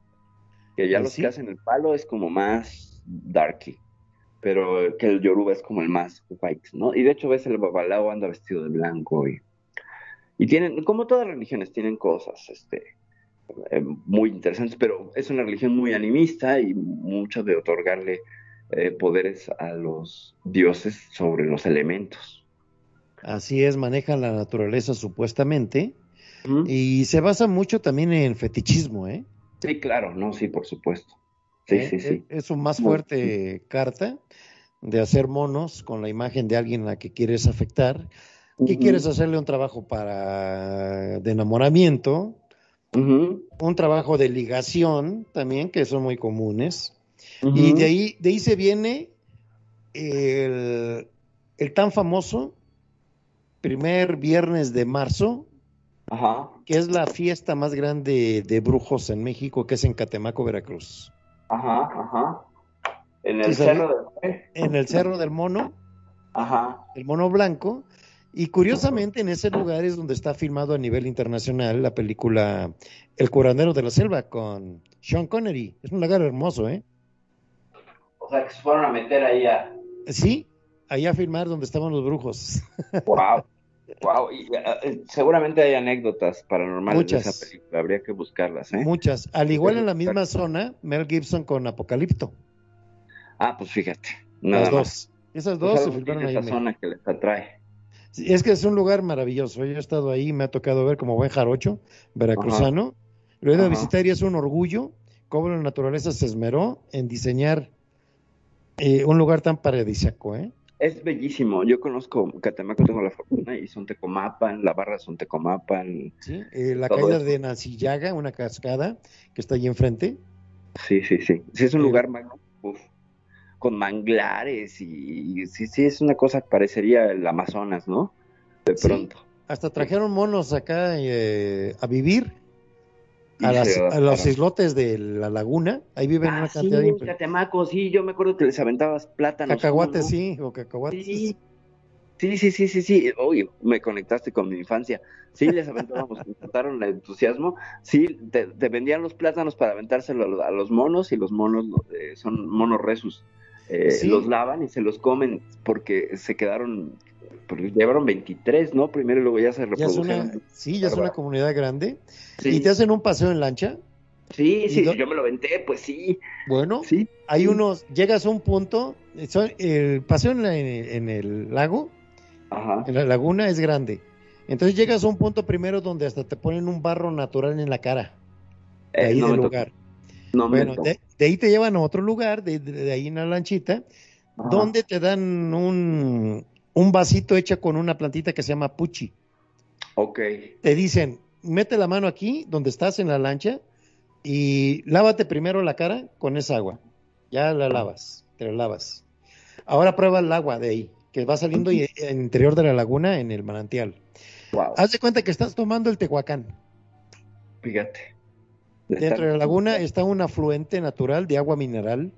Que ya los sí. que hacen el palo es como más darky, pero que el yoruba es como el más white, ¿no? Y de hecho ves el babalao anda vestido de blanco y, y tienen, como todas religiones, tienen cosas, este, eh, muy interesantes, pero es una religión muy animista y mucho de otorgarle eh, poderes a los dioses sobre los elementos. Así es, manejan la naturaleza supuestamente y se basa mucho también en fetichismo, ¿eh? Sí, claro, no, sí, por supuesto. Sí, ¿Eh? sí, sí. Es, su más fuerte carta de hacer monos con la imagen de alguien a la que quieres afectar, que quieres hacerle un trabajo para de enamoramiento, un trabajo de ligación también, que son muy comunes. Y de ahí, de ahí se viene el, el tan famoso primer viernes de marzo, Ajá, que es la fiesta más grande de brujos en México, que es en Catemaco, Veracruz. ajá, ajá. En el cerro de... En el Cerro del Mono, Ajá, el Mono Blanco, y curiosamente en ese lugar es donde está filmado a nivel internacional la película El curandero de la selva con Sean Connery. Es un lugar hermoso, ¿eh? o sea que se fueron a meter ahí a... Sí, allá a filmar donde estaban los brujos. [LAUGHS] Wow, wow. Y, eh, seguramente hay anécdotas paranormales Muchas. de esa película, habría que buscarlas, ¿eh? Muchas. Al igual en la misma zona, Mel Gibson con Apocalipto. Ah, pues fíjate, nada Las más. dos. Esas Pues dos se filmaron tiene ahí. en esa zona que les atrae. Es que es un lugar maravilloso. Yo he estado ahí, me ha tocado ver como buen jarocho, veracruzano. Lo he ido a visitar y es un orgullo cómo la naturaleza se esmeró en diseñar eh, un lugar tan paradisíaco, ¿eh? Es bellísimo. Yo conozco Catemaco, tengo la fortuna, y son Tecomapan, la barra son Tecomapan. ¿Sí? Eh, la caída eso. de Nancillaga, una cascada que está allí enfrente. Sí, sí, sí. Sí, es un Sí. lugar magno, con manglares y, y sí, sí, es una cosa que parecería el Amazonas, ¿no? De Sí. pronto. Hasta trajeron monos acá eh, a vivir a, las- a los islotes de la laguna. Ahí viven Ah, una sí, cantidad de Catemaco, sí, yo me acuerdo que les aventabas plátanos. cacahuates, ¿no? sí, o cacahuates. Sí, sí, sí, sí, sí, sí. Uy, me conectaste con mi infancia. Sí, les aventábamos, me trataron el entusiasmo. Sí, te, te vendían los plátanos para aventárselo a los monos y los monos eh, son monos resus. Eh, Sí. Los lavan y se los comen porque se quedaron, porque llevaron 23, ¿no? Primero y luego ya se Ya es una, reprodujeron. sí, ya es una comunidad grande. Sí, Y te hacen un paseo en lancha. sí, ¿Y sí, yo me lo aventé, pues sí, Bueno, sí. hay sí. unos, llegas a un punto, el paseo en, la- en el lago, Ajá. en la laguna es grande. Entonces llegas a un punto primero donde hasta te ponen un barro natural en la cara, de Eh, ahí no del tocó, lugar. No Bueno, de, de ahí te llevan a otro lugar, de, ahí en la lanchita, Ajá. donde te dan un, un vasito hecho con una plantita que se llama puchi. Ok. Te dicen, mete la mano aquí, donde estás en la lancha, y lávate primero la cara con esa agua. Ya la lavas, te la lavas. Ahora prueba el agua de ahí, que va saliendo y- en el interior de la laguna, en el manantial. Wow. Haz de cuenta que estás tomando el Tehuacán. Fíjate. Dentro de la laguna está un afluente natural de agua mineral,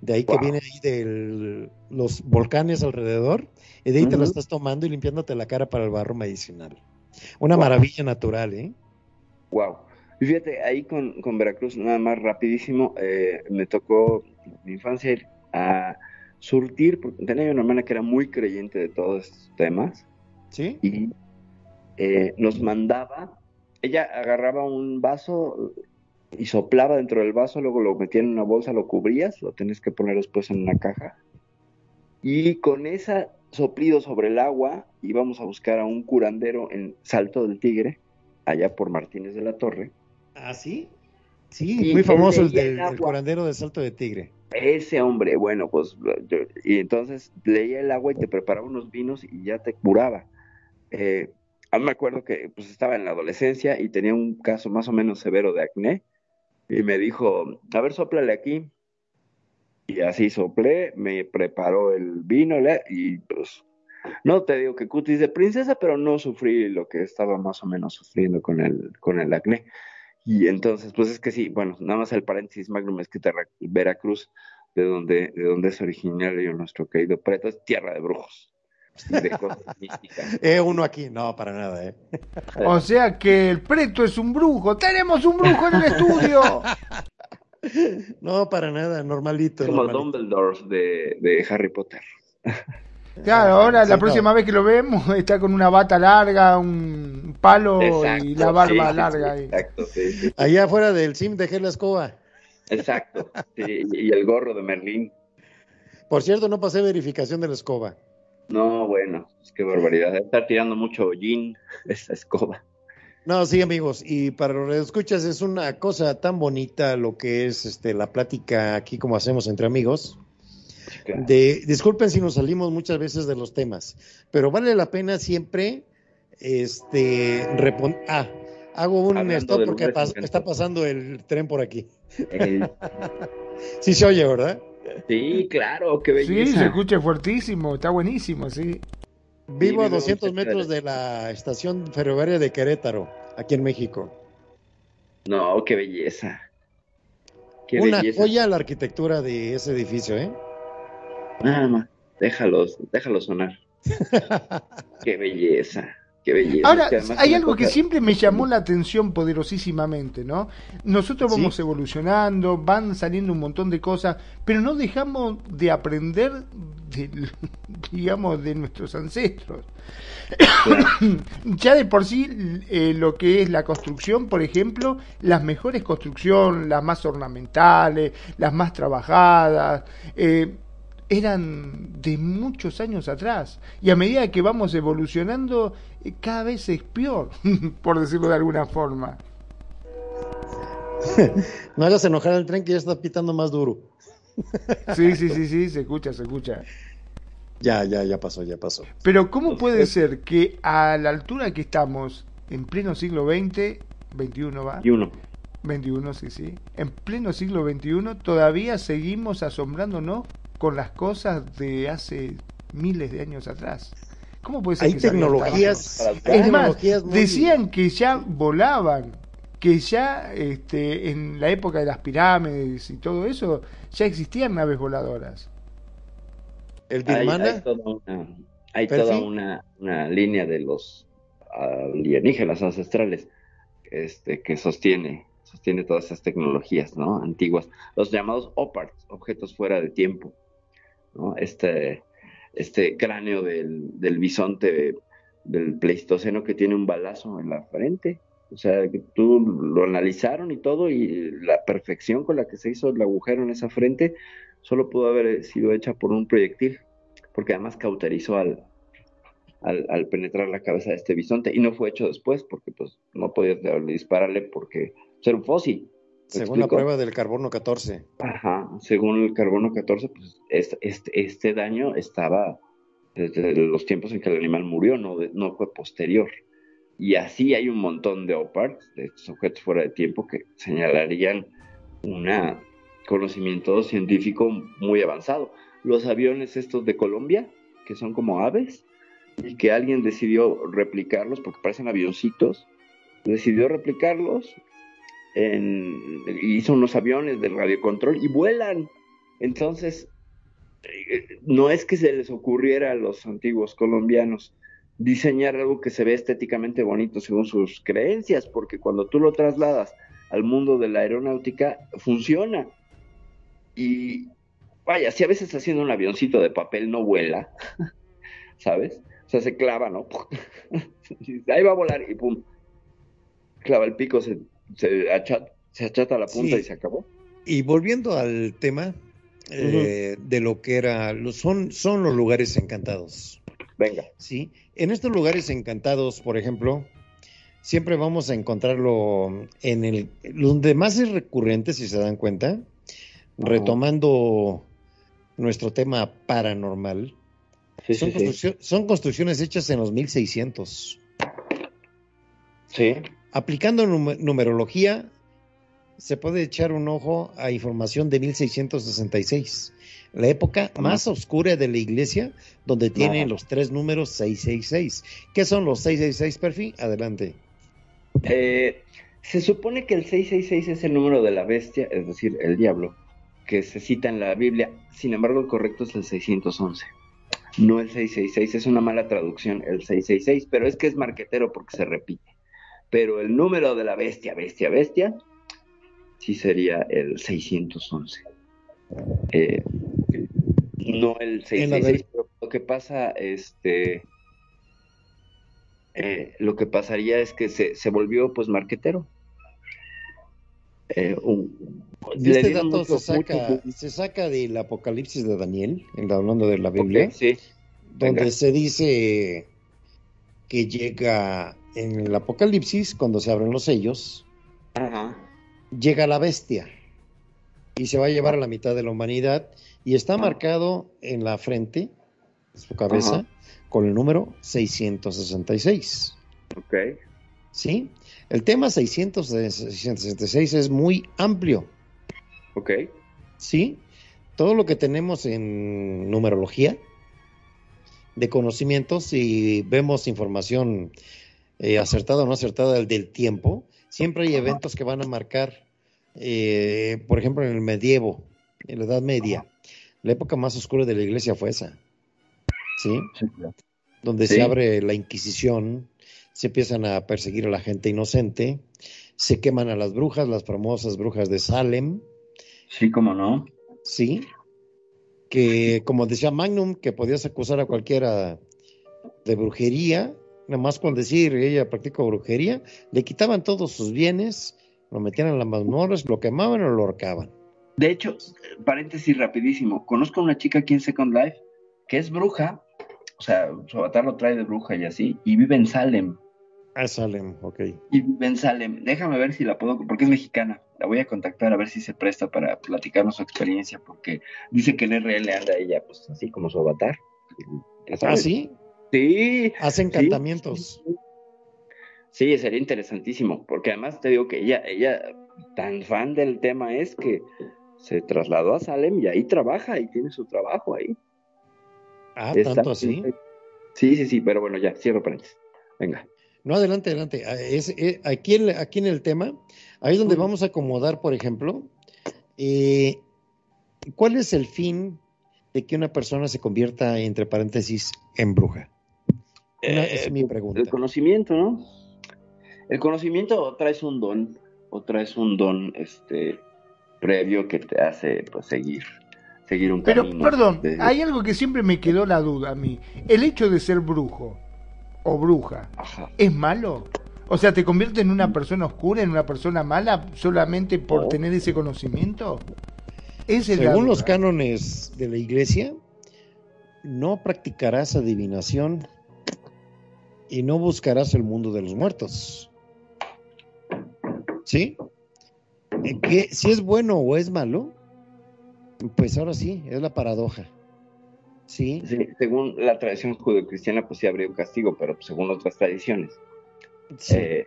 de ahí que viene ahí de los volcanes alrededor, y de ahí te la estás tomando y limpiándote la cara para el barro medicinal. Una Wow. maravilla natural, ¿eh? Wow. Y fíjate, ahí con, con Veracruz, nada más rapidísimo, eh, me tocó mi infancia ir a surtir, porque tenía una hermana que era muy creyente de todos estos temas, ¿Sí? y eh, nos mandaba, ella agarraba un vaso y soplaba dentro del vaso, luego lo metía en una bolsa, lo cubrías, lo tenías que poner después en una caja, y con ese soplido sobre el agua íbamos a buscar a un curandero en Salto del Tigre, allá por Martínez de la Torre, ¿Ah, sí? Sí, Y muy famoso el del curandero del Salto de Tigre. Ese hombre, bueno, pues, yo- y entonces leía el agua y te preparaba unos vinos y ya te curaba. Eh, a mí me acuerdo que pues estaba en la adolescencia y tenía un caso más o menos severo de acné y me dijo, a ver, sóplale aquí. Y así soplé, me preparó el vino y pues, no te digo que cutis de princesa, pero no sufrí lo que estaba más o menos sufriendo con el, con el acné. Y entonces, pues es que sí, bueno, nada más el paréntesis magnum es que Veracruz, de donde, de donde es originario nuestro querido Preto, es tierra de brujos de cosas místicas. [LAUGHS] Eh, uno aquí, no, para nada, ¿eh? O sea que el preto es un brujo. ¡Tenemos un brujo en el estudio! [LAUGHS] No, para nada, normalito. Como normalito. Dumbledore de, de Harry Potter. [LAUGHS] Claro, ahora Sí, la no. próxima vez que lo vemos está con una bata larga, un palo Exacto, y la barba sí, larga. sí, ahí. exacto, sí, sí, Allá afuera del sim dejé la escoba. exacto. sí, y el gorro de Merlín. Por cierto, no pasé verificación de la escoba. No, bueno, es que barbaridad. Está tirando mucho hollín [LAUGHS] esa escoba. No, sí, amigos, y para los escuchas es una cosa tan bonita lo que es este la plática aquí como hacemos entre amigos. Claro. De, disculpen si nos salimos muchas veces de los temas, pero vale la pena siempre este repon- ah, hago un Hablando stop porque pas- está pasando el tren por aquí. Eh, [LAUGHS] Sí se oye, ¿verdad? Sí, claro, qué Sí, belleza. se escucha fuertísimo, está buenísimo, sí. Vivo a vive muy 200 cerca metros de- de la estación ferroviaria de Querétaro, aquí en México. No, qué belleza. Qué Una belleza. joya la arquitectura de ese edificio, ¿eh? Nada más, déjalos, déjalos sonar. [LAUGHS] Qué belleza, qué belleza. Ahora, hay algo que siempre me llamó la atención poderosísimamente, ¿no? Nosotros Sí. vamos evolucionando, van saliendo un montón de cosas, pero no dejamos de aprender, del- [LAUGHS] digamos, de nuestros ancestros. Claro. [COUGHS] ya de por sí eh, lo que es la construcción, por ejemplo, las mejores construcciones, las más ornamentales, las más trabajadas, eh, eran de muchos años atrás. Y a medida que vamos evolucionando, cada vez es peor, [LAUGHS] por decirlo de alguna forma. [LAUGHS] No hagas enojar al tren que ya está pitando más duro. [LAUGHS] Sí, sí, sí, sí, se escucha, se escucha. Ya, ya, ya pasó, ya pasó. Pero ¿cómo puede ser que a la altura que estamos, en pleno siglo XX, 21 va, Y uno. 21, sí, sí. En pleno siglo XXI todavía seguimos asombrándonos con las cosas de hace miles de años atrás. ¿Cómo puede ser Hay que tecnologías, Es más, decían que ya volaban, que ya este, en la época de las pirámides y todo eso, ya existían naves voladoras. el Hay, birmana, hay toda, una, hay Perfil. toda una, una línea de los alienígenas ancestrales este, que sostiene, sostiene todas esas tecnologías ¿no? antiguas, los llamados OPARTs, objetos fuera de tiempo. ¿no? Este, este cráneo del, del bisonte del Pleistoceno que tiene un balazo en la frente. O sea, que tú lo analizaron y todo, y la perfección con la que se hizo el agujero en esa frente solo pudo haber sido hecha por un proyectil, porque además cauterizó al, al, al penetrar la cabeza de este bisonte, y no fue hecho después, porque pues no podías dispararle porque era un fósil. ¿Me según la explico? prueba del carbono 14. Ajá, según el carbono 14, pues este, este, este daño estaba desde los tiempos en que el animal murió, no, no fue posterior. Y así hay un montón de OPARs, de estos objetos fuera de tiempo, que señalarían un conocimiento científico muy avanzado. Los aviones estos de Colombia, que son como aves, y que alguien decidió replicarlos, porque parecen avioncitos, decidió replicarlos, en, hizo unos aviones de radiocontrol y vuelan. Entonces, eh, no es que se les ocurriera a los antiguos colombianos diseñar algo que se ve estéticamente bonito según sus creencias, porque cuando tú lo trasladas al mundo de la aeronáutica, funciona. Y vaya, si a veces haciendo un avioncito de papel no vuela, [LAUGHS] ¿sabes? O sea, se clava, ¿no? [LAUGHS] Ahí va a volar y pum. Clava el pico, se, se, achata, la punta y se acabó. Y volviendo al tema eh, de lo que era, son, son los lugares encantados. Venga. Sí, en estos lugares encantados, por ejemplo, siempre vamos a encontrarlo en el, donde más es recurrente, si se dan cuenta, retomando nuestro tema paranormal, son, construcciones hechas en los 1600. Sí. Aplicando numerología, se puede echar un ojo a información de 1666, la época más oscura de la iglesia, donde tiene los tres números 666. ¿Qué son los 666, Perfi? Adelante. Eh, se supone que el 666 es el número de la bestia, es decir, el diablo que se cita en la Biblia. Sin embargo, el correcto es el 611. No el 666, es una mala traducción el 666, pero es que es marquetero porque se repite. Pero el número de la bestia, bestia, bestia, sí sería el 611. Eh, no el 666, pero lo que pasa, este, eh, lo que pasaría es que se, se volvió pues marquetero. Eh, este dato se, saca, se saca del Apocalipsis de Daniel, hablando de la Biblia, donde se dice que llega en el Apocalipsis, cuando se abren los sellos, llega la bestia y se va a llevar a la mitad de la humanidad y está marcado en la frente, su cabeza, con el número 666. Ok. ¿Sí? El tema 666 es muy amplio. Ok. Sí, todo lo que tenemos en numerología de conocimientos, si vemos información eh, acertada o no acertada del, del, tiempo, siempre hay eventos que van a marcar, eh, por ejemplo, en el medievo, en la Edad Media, la época más oscura de la iglesia fue esa. ¿Sí? Donde se abre la Inquisición, se empiezan a perseguir a la gente inocente, se queman a las brujas, las famosas brujas de Salem. Sí, cómo no. Sí, que como decía Magnum, que podías acusar a cualquiera de brujería, nada más con decir ella practicó brujería, le quitaban todos sus bienes, lo metían en las mazmorras, lo quemaban o lo ahorcaban. De hecho, paréntesis rapidísimo, conozco a una chica aquí en Second Life que es bruja, o sea, su avatar lo trae de bruja y así, y vive en Salem. Ah, Salem, ok. Y vive en Salem. Déjame ver si la puedo, porque es mexicana. La voy a contactar a ver si se presta para platicarnos su experiencia, porque dice que en RL anda ella, pues así como su avatar. ¿Ah, sí? Sí. Hace encantamientos. Sí, sería interesantísimo, porque además te digo que ella, ella tan fan del tema es que se trasladó a Salem y ahí trabaja y tiene su trabajo ahí. Ah, tanto así. Sí, sí, sí, pero bueno, ya, cierro paréntesis. Venga. No, adelante, adelante. Ah, es, eh, aquí, en, aquí en el tema, ahí es donde vamos a acomodar, por ejemplo, eh, ¿cuál es el fin de que una persona se convierta, entre paréntesis, en bruja? Es mi pregunta. El conocimiento, ¿no? El conocimiento traes un don, o traes un don este, previo que te hace pues, seguir seguir un Pero, perdón, hay algo que siempre me quedó la duda a mí. El hecho de ser brujo o bruja, ¿es malo? O sea, ¿te convierte en una persona oscura, en una persona mala, solamente por tener ese conocimiento? Según los cánones de la iglesia, no practicarás adivinación y no buscarás el mundo de los muertos. ¿Sí? Que si es bueno o es malo, pues ahora sí, es la paradoja. Sí. Sí, según la tradición judeocristiana, pues sí habría un castigo, pero según otras tradiciones. sí. Eh,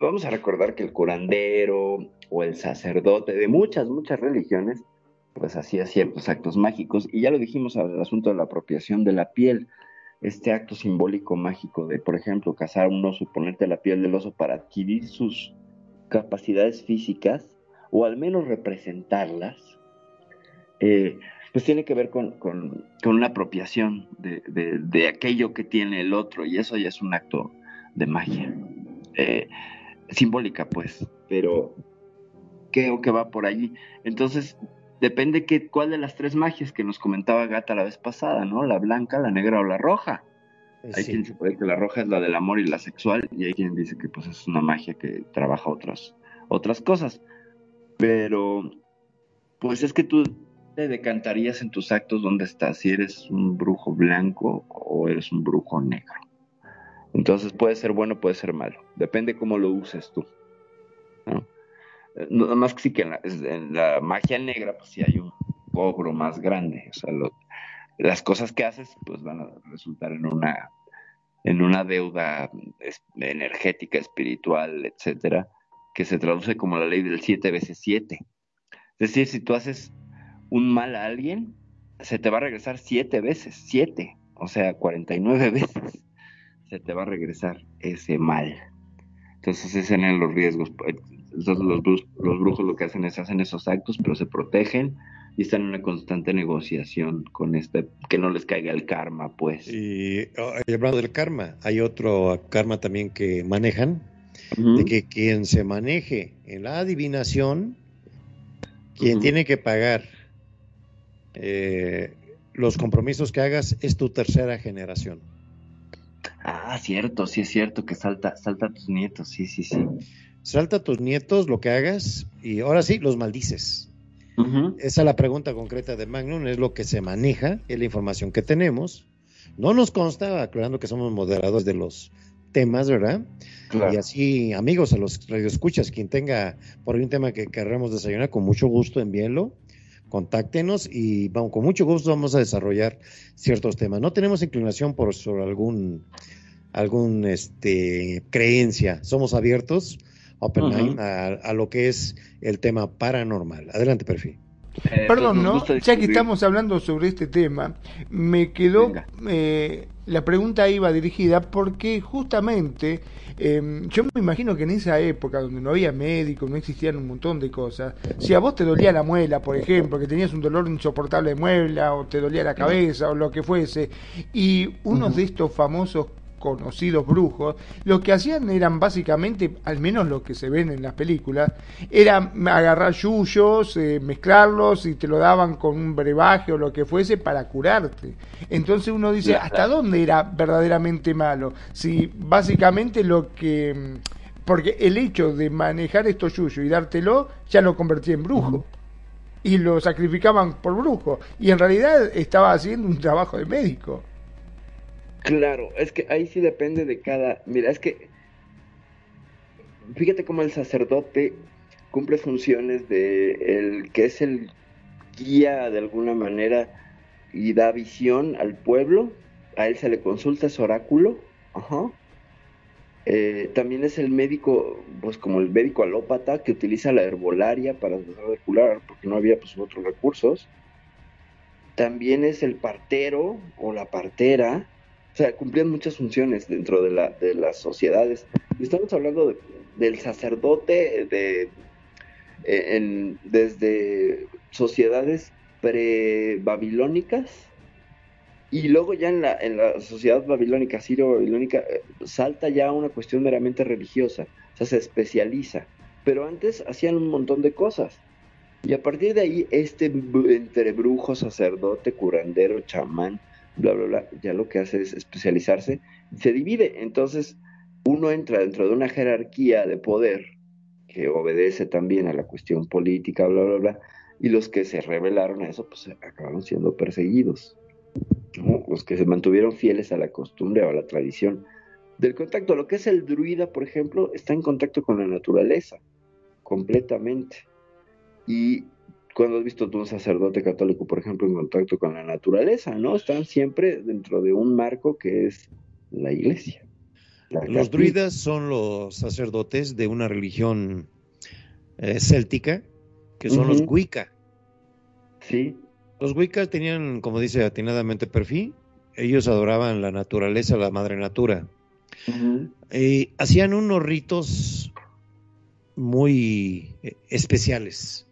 vamos a recordar que el curandero o el sacerdote de muchas, muchas religiones, pues hacía ciertos actos mágicos. Y ya lo dijimos al asunto de la apropiación de la piel. Este acto simbólico mágico de, por ejemplo, cazar un oso ponerte la piel del oso para adquirir sus capacidades físicas, o al menos representarlas, eh, pues tiene que ver con, con- con una apropiación de, de- de aquello que tiene el otro, y eso ya es un acto de magia. Eh, simbólica, pues, pero creo que va por allí. Entonces, depende que, cuál de las tres magias que nos comentaba Gata la vez pasada, ¿no? La blanca, la negra o la roja. Hay Sí. quien se puede que la roja es la del amor y la sexual, y hay quien dice que pues es una magia que trabaja otras, otras cosas. Pero, pues es que tú te decantarías en tus actos dónde estás, si eres un brujo blanco o eres un brujo negro. Entonces puede ser bueno, puede ser malo. Depende cómo lo uses tú. ¿no? Eh, Nada más que sí que en la, magia negra, pues sí hay un cobro más grande. O sea, lo- las cosas que haces, pues van a resultar en una, en una deuda energética, espiritual, etcétera, que se traduce como la ley del 7 veces 7. Es decir, si tú haces un mal a alguien, se te va a regresar siete veces, siete, o sea, 49 [LAUGHS] veces se te va a regresar ese mal. Entonces, esos eran los riesgos. Entonces, los, brujos, los brujos lo que hacen es hacen esos actos, pero se protegen y están en una constante negociación con este, que no les caiga el karma, pues. Y oh, hablando del karma, hay otro karma también que manejan, de que quien se maneje en la adivinación, quien tiene que pagar eh, los compromisos que hagas es tu tercera generación. Ah, cierto, sí es cierto que salta, salta a tus nietos, sí, sí, sí. Salta a tus nietos lo que hagas y ahora sí los maldices. Esa es la pregunta concreta de Magnum, es lo que se maneja, es la información que tenemos. No nos consta, aclarando que somos moderadores de los temas, ¿verdad? Claro. Y así, amigos, a los radioescuchas, quien tenga por ahí un tema que querramos desayunar, con mucho gusto envíenlo, contáctenos y vamos, con mucho gusto vamos a desarrollar ciertos temas. No tenemos inclinación por sobre algún, algún este, creencia, somos abiertos, open Ujú. mind, a, a lo que es el tema paranormal. Adelante, perfil. Eh, Perdón, ¿no? Ya que estamos hablando sobre este tema, me quedó eh, la pregunta iba dirigida porque justamente eh, yo me imagino que en esa época donde no había médicos, no existían un montón de cosas, si a vos te dolía la muela, por ejemplo, que tenías un dolor insoportable de muela o te dolía la cabeza o lo que fuese, y unos de estos famosos conocidos brujos, lo que hacían eran básicamente, al menos lo que se ven en las películas, era agarrar yuyos, eh, mezclarlos y te lo daban con un brebaje o lo que fuese para curarte. Entonces uno dice. ¿hasta dónde era verdaderamente malo? Si básicamente lo que... Porque el hecho de manejar estos yuyos y dártelo ya lo convertía en brujo. Y lo sacrificaban por brujo. Y en realidad estaba haciendo un trabajo de médico. Claro, es que ahí sí depende de cada. Mira, es que. Fíjate cómo el sacerdote cumple funciones de el que es el guía de alguna manera y da visión al pueblo. A él se le consulta su oráculo. Ajá. Eh, también es el médico, pues como el médico alópata que utiliza la herbolaria para tratar de curar, porque no había pues otros recursos. También es el partero o la partera, o sea, cumplían muchas funciones dentro de, la, las sociedades. Y estamos hablando de- del sacerdote de, eh, desde sociedades pre-babilónicas y luego ya en la, en la sociedad babilónica, sirio-babilónica, eh, salta ya una cuestión meramente religiosa, o sea, se especializa. Pero antes hacían un montón de cosas. Y a partir de ahí, este entre brujo, sacerdote, curandero, chamán, bla, bla, bla, ya lo que hace es especializarse se divide. Entonces, uno entra dentro de una jerarquía de poder que obedece también a la cuestión política, bla, bla, bla, y los que se rebelaron a eso, pues acabaron siendo perseguidos. Los que se mantuvieron fieles a la costumbre o a la tradición del contacto. Lo que es el druida, por ejemplo, está en contacto con la naturaleza, completamente. Y cuando has visto tú un sacerdote católico, por ejemplo, en contacto con la naturaleza, ¿no? Están siempre dentro de un marco que es la iglesia. los druidas son los sacerdotes de una religión eh, céltica, que son los Wicca. Sí. Los Wicca tenían, como dice atinadamente Perfil, ellos adoraban la naturaleza, la madre natura. y hacían unos ritos muy eh, especiales.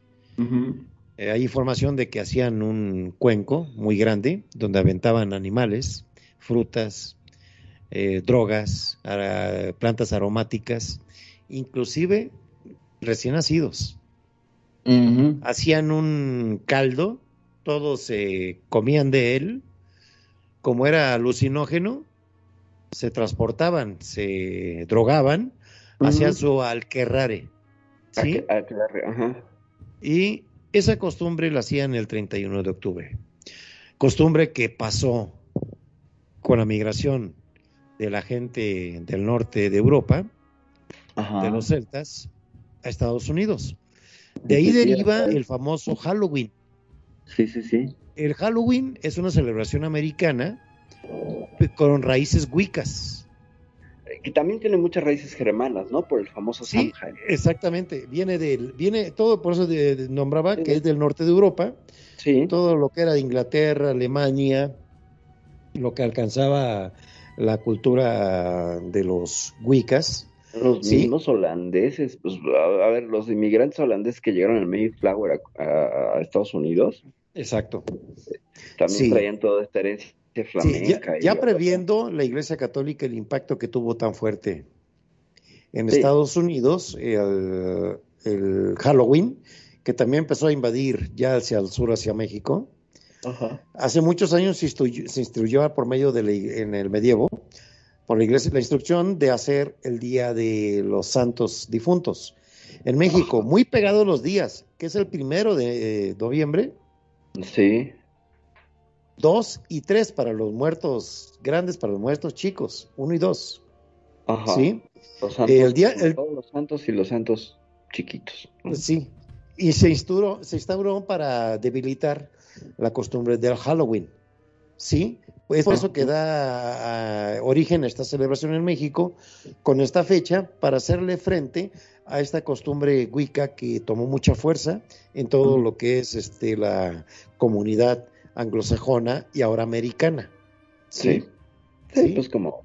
Eh, hay información de que hacían un cuenco muy grande donde aventaban animales, frutas, eh, drogas, plantas aromáticas, inclusive recién nacidos. Hacían un caldo, todos se comían de él, como era alucinógeno, se transportaban, se drogaban, hacían su alquerrare. ¿sí? Y esa costumbre la hacían el 31 de octubre. Costumbre que pasó con la migración de la gente del norte de Europa, de los celtas, a Estados Unidos. De ahí deriva el famoso Halloween. Sí, sí, sí. El Halloween es una celebración americana con raíces wiccas. Que también tiene muchas raíces germanas, ¿no? Por el famoso sí, Exactamente. Viene del, viene todo, por eso nombraba que es del norte de Europa. Sí. Todo lo que era de Inglaterra, Alemania, lo que alcanzaba la cultura de los wiccas. Los mismos holandeses, pues a, ver, los inmigrantes holandeses que llegaron al Mayflower a, a Estados Unidos. Exacto. También traían toda esta herencia flamenca. ya, previendo la Iglesia Católica el impacto que tuvo tan fuerte en Estados Unidos, el, el, Halloween, que también empezó a invadir ya hacia el sur, hacia México. Hace muchos años se instruyó, por medio de en el medievo, por la iglesia, la instrucción de hacer el día de los santos difuntos. En México, muy pegados los días, que es el primero de eh, noviembre. Sí. Dos y tres para los muertos grandes, para los muertos chicos, uno y dos. Ajá. Sí. Los santos, el día, los santos y los santos chiquitos. Sí. Y se instauró, se instauró para debilitar la costumbre del Halloween. ¿Sí? Es por eso que da origen a esta celebración en México con esta fecha para hacerle frente a esta costumbre wicca que tomó mucha fuerza en todo lo que es este la comunidad anglosajona y ahora americana. Sí. Sí, pues como,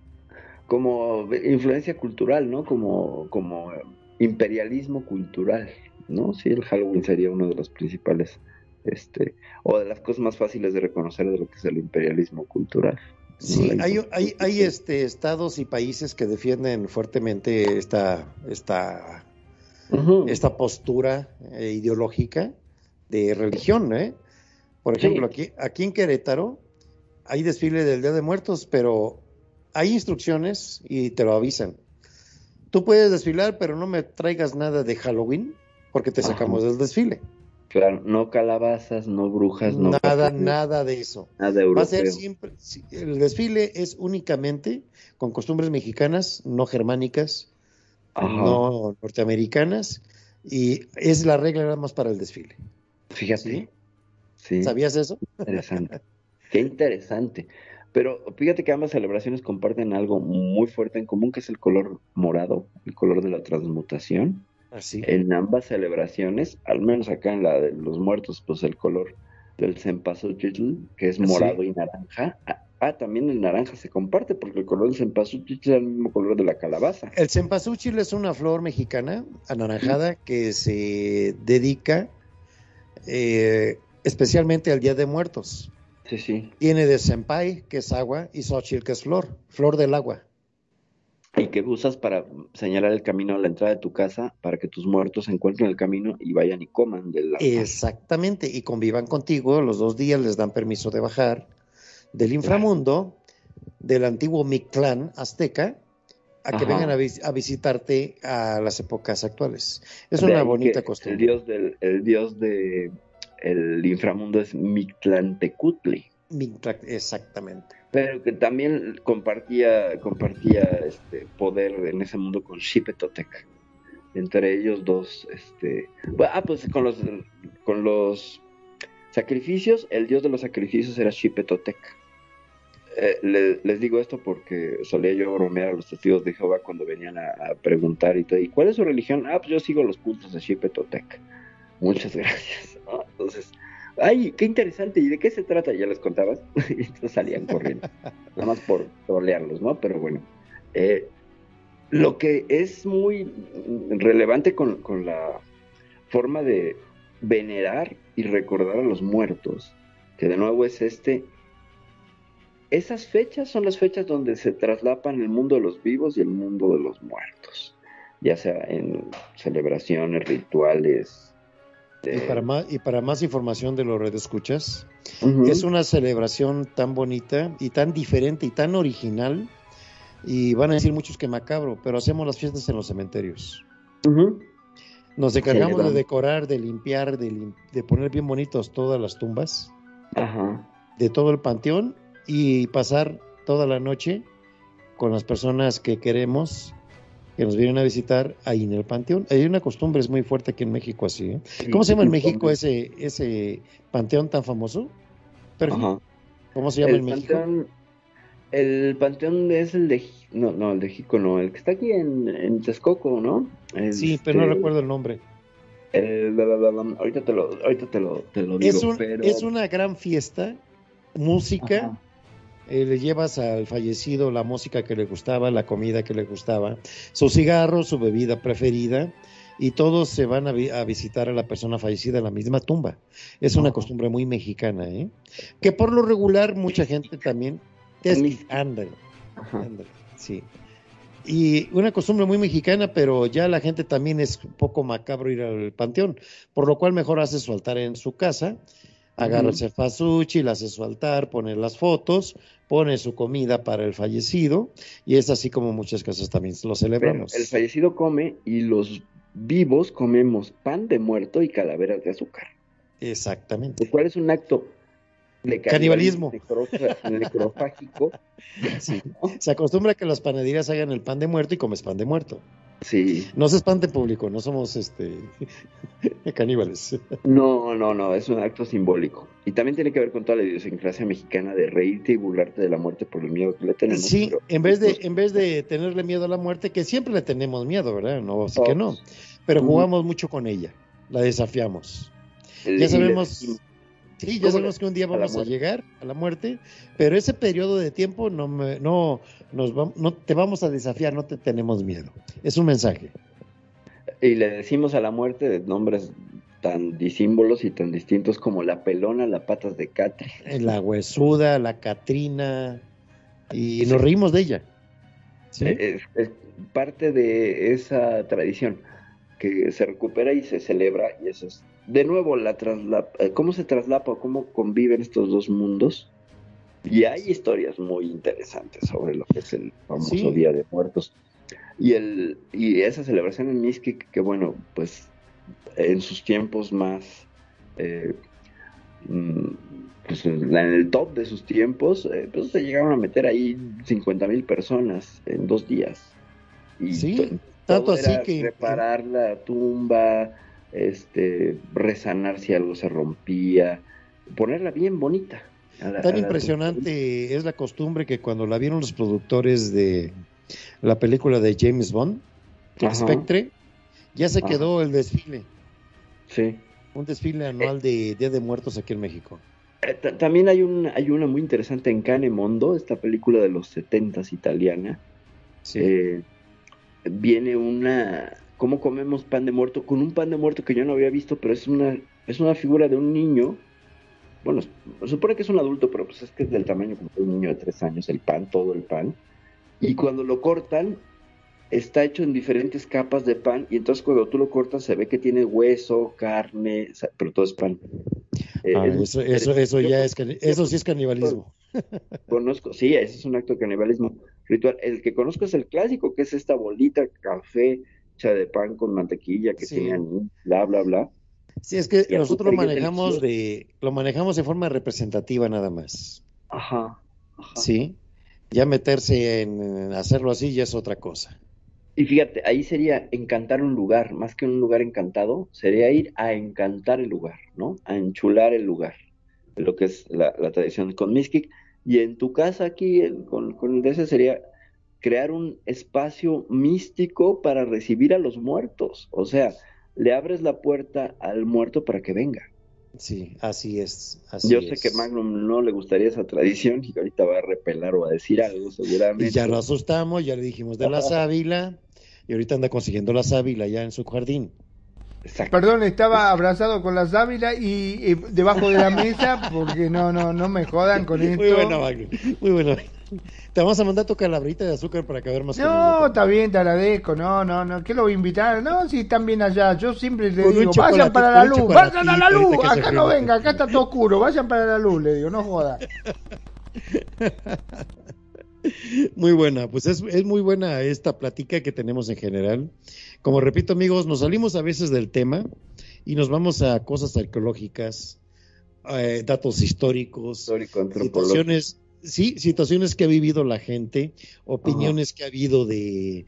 como influencia cultural, ¿no? Como, como imperialismo cultural, ¿no? Sí, el Halloween sería uno de los principales este, o de las cosas más fáciles de reconocer de lo que es el imperialismo cultural. Sí, hay, hay, hay, este, estados y países que defienden fuertemente esta, esta, esta postura eh, ideológica de religión. ¿eh? Por ejemplo, aquí, aquí en Querétaro hay desfile del Día de Muertos, pero hay instrucciones y te lo avisan. Tú puedes desfilar, pero no me traigas nada de Halloween porque te sacamos del desfile. Claro, no calabazas, no brujas, no. Nada, nada de eso. Nada europeo. Va a ser siempre. El desfile es únicamente con costumbres mexicanas, no germánicas, no norteamericanas, y es la regla nada más para el desfile. Fíjate. ¿Sí? ¿Sabías eso? Interesante. Qué interesante. Pero fíjate que ambas celebraciones comparten algo muy fuerte en común, que es el color morado, el color de la transmutación. En ambas celebraciones, al menos acá en la de los muertos, pues el color del cempasúchil, que es morado y naranja. Ah, ah, también el naranja se comparte porque el color del cempasúchil es el mismo color de la calabaza. El cempasúchil es una flor mexicana anaranjada que se dedica eh, especialmente al Día de Muertos. Sí, sí. Tiene de senpai, que es agua, y xochitl, que es flor, flor del agua y que usas para señalar el camino a la entrada de tu casa para que tus muertos encuentren el camino y vayan y coman del Exactamente, y convivan contigo, los dos días les dan permiso de bajar del inframundo, del antiguo Mictlán azteca, a que vengan a, visitarte a las épocas actuales. Es una bonita costumbre. El dios del, el dios de el inframundo es Mictlantecutli. Exactamente. Pero que también compartía, compartía este poder en ese mundo con Xipetotec. Entre ellos dos, este. ah, pues con los. con los sacrificios, el dios de los sacrificios era Xipetotec. Eh, le- les digo esto porque solía yo bromear a los testigos de Jehová cuando venían a, a preguntar y todo. ¿Y cuál es su religión? Ah, pues yo sigo los cultos de Xipetotec. Muchas [LAUGHS] gracias. ¿no? Entonces, ay, qué interesante. ¿Y de qué se trata? Ya les contabas. [LAUGHS] y entonces salían corriendo. [LAUGHS] Nada más por trolearlos, ¿no? Pero bueno. eh, lo que es muy relevante con, con la forma de venerar y recordar a los muertos, que de nuevo es este, esas fechas son las fechas donde se traslapan el mundo de los vivos y el mundo de los muertos, ya sea en celebraciones, rituales. Y para más, y para más información de los redescuchas, ujú, es una celebración tan bonita y tan diferente y tan original. Y van a decir muchos que macabro, pero hacemos las fiestas en los cementerios. Nos encargamos de decorar, de limpiar, de, lim- de poner bien bonitos todas las tumbas, de todo el panteón y pasar toda la noche con las personas que queremos que nos vienen a visitar ahí en el panteón. Hay una costumbre es muy fuerte aquí en México así. ¿eh? ¿Cómo se llama en México ese ese panteón tan famoso? Ajá. ¿Cómo se llama El en México? panteón, el panteón es el de, no, no, el de Jico no, el que está aquí en, en Texcoco, ¿no? Sí, pero no Este, recuerdo el nombre. el- bla, ahorita te lo, ahorita te lo, te lo digo, Es, un- pero... es una gran fiesta, música, Ajá. Eh, le llevas al fallecido la música que le gustaba, la comida que le gustaba, su cigarro, su bebida preferida, y todos se van a, vi- a visitar a la persona fallecida en la misma tumba. Es una costumbre muy mexicana, ¿eh? Que por lo regular mucha gente también... Es, ándale, ándale, sí. Y una costumbre muy mexicana, pero ya la gente también es un poco macabro ir al panteón, por lo cual mejor hace su altar en su casa, agarra el Ujú. cefasuchi, hace su altar, pone las fotos, pone su comida para el fallecido, y es así como muchas casas también lo Pero celebramos. el fallecido come y los vivos comemos pan de muerto y calaveras de azúcar, Exactamente. lo cual es un acto de Canibalismo. necrofágico. [LAUGHS] Sí. Se acostumbra que las panaderías hagan el pan de muerto y comes pan de muerto. Sí, No se espante público, no somos este [LAUGHS] caníbales. No, no, no, es un acto simbólico. Y también tiene que ver con toda la idiosincrasia mexicana de reírte y burlarte de la muerte por el miedo que le tenemos. Sí, pero- en vez de en vez de tenerle miedo a la muerte, que siempre le tenemos miedo, ¿verdad? No, así que no. Todos. Pero Ujú. jugamos mucho con ella, la desafiamos. el- Ya sabemos, sí, ya ¿cómo sabemos que un día vamos a, llegar a la muerte, pero ese periodo de tiempo no me- no nos va- no te vamos a desafiar, no te tenemos miedo. Es un mensaje. Y le decimos a la muerte de nombres tan disímbolos y tan distintos como la pelona, la patas de Catri. La huesuda, la Catrina y nos reímos de ella. ¿Sí? Es, es parte de esa tradición que se recupera y se celebra y eso es de nuevo la trasla- eh, cómo se traslapa o cómo conviven estos dos mundos y hay historias muy interesantes sobre lo que es el famoso Sí. Día de Muertos y el y esa celebración en Mixquic que bueno pues en sus tiempos más eh, mm, pues, en el top de sus tiempos, eh, pues se llegaron a meter ahí 50 mil personas en dos días. Y Sí, to- tanto así que- Reparar la tumba, este, resanar si algo se rompía, ponerla bien bonita. la- Tan la impresionante es la costumbre que cuando la vieron los productores de la película de James Bond. Ajá, Spectre, ya se Ajá. quedó el desfile, Sí. un desfile anual de Día de Muertos aquí en México. Eh, ta- También hay, un, hay una muy interesante en Cane Mondo, esta película de los 70s italiana. Sí. Eh, viene una cómo comemos pan de muerto con un pan de muerto que yo no había visto pero es una es una figura de un niño bueno se supone que es un adulto pero pues es que es del tamaño como de un niño de tres años el pan todo el pan y cuando lo cortan está hecho en diferentes capas de pan y entonces cuando tú lo cortas se ve que tiene hueso carne pero todo es pan Eh, Ah, es- eso, eso, ya es, eso sí es canibalismo. [LAUGHS] conozco, sí, ese es un acto de canibalismo ritual. El que conozco es el clásico, que es esta bolita café de pan con mantequilla que Sí. anís, bla, bla, bla. Sí, es que Y nosotros lo manejamos de, lo manejamos de forma representativa nada más. Ajá, ajá. Sí. Ya meterse en hacerlo así ya es otra cosa. Y fíjate, ahí sería encantar un lugar, más que un lugar encantado, sería ir a encantar el lugar, ¿no? A enchular el lugar, lo que es la, tradición con Miskik. Y en tu casa aquí, con, con el DC, sería crear un espacio místico para recibir a los muertos. O sea, le abres la puerta al muerto para que venga. Sí, así es. Yo sé que Magnum no le gustaría esa tradición y que ahorita va a repelar o a decir algo seguramente. Y ya lo asustamos, ya le dijimos de la [LAUGHS] sábila y ahorita anda consiguiendo la sábila ya en su jardín. Perdón, estaba abrazado con la sábila y, debajo de la mesa porque no, no, no me jodan con esto. Muy bueno, Magnum. Muy bueno. [LAUGHS] Te vamos a mandar tu calabrita de azúcar para caber más. No, está bien, te agradezco. No, no, no. ¿Qué lo voy a invitar? No, si están bien allá. Yo siempre le digo, vayan para la luz, vayan a la luz. Acá no venga, acá está todo oscuro. Vayan para la luz, le digo, no joda. [LAUGHS] Muy buena, pues es, es, muy buena esta plática que tenemos en general. Como repito, amigos, nos salimos a veces del tema y nos vamos a cosas arqueológicas, eh, datos históricos, Histórico, situaciones sí, situaciones que ha vivido la gente, opiniones que ha habido de,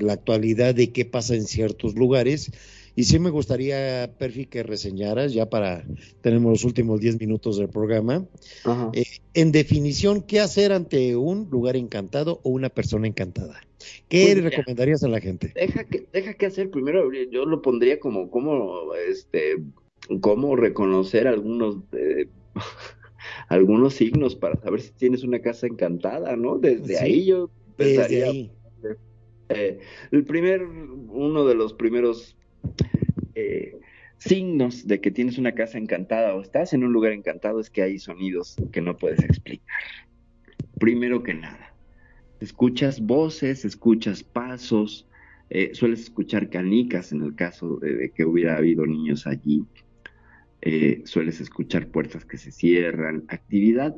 la actualidad, de qué pasa en ciertos lugares. Y sí me gustaría, Perfi, que reseñaras, ya para, tenemos los últimos 10 minutos del programa, eh, en definición, ¿qué hacer ante un lugar encantado o una persona encantada? ¿Qué pues recomendarías a la gente? Deja que, deja que hacer primero, yo lo pondría como, como, este, cómo reconocer algunos... Eh, algunos signos para saber si tienes una casa encantada, ¿no? Desde ahí yo pensaría. Eh, el primer, uno de los primeros eh, signos de que tienes una casa encantada o estás en un lugar encantado es que hay sonidos que no puedes explicar. Primero que nada, escuchas voces, escuchas pasos, eh, sueles escuchar canicas en el caso de que hubiera habido niños allí. Eh, sueles escuchar puertas que se cierran, actividad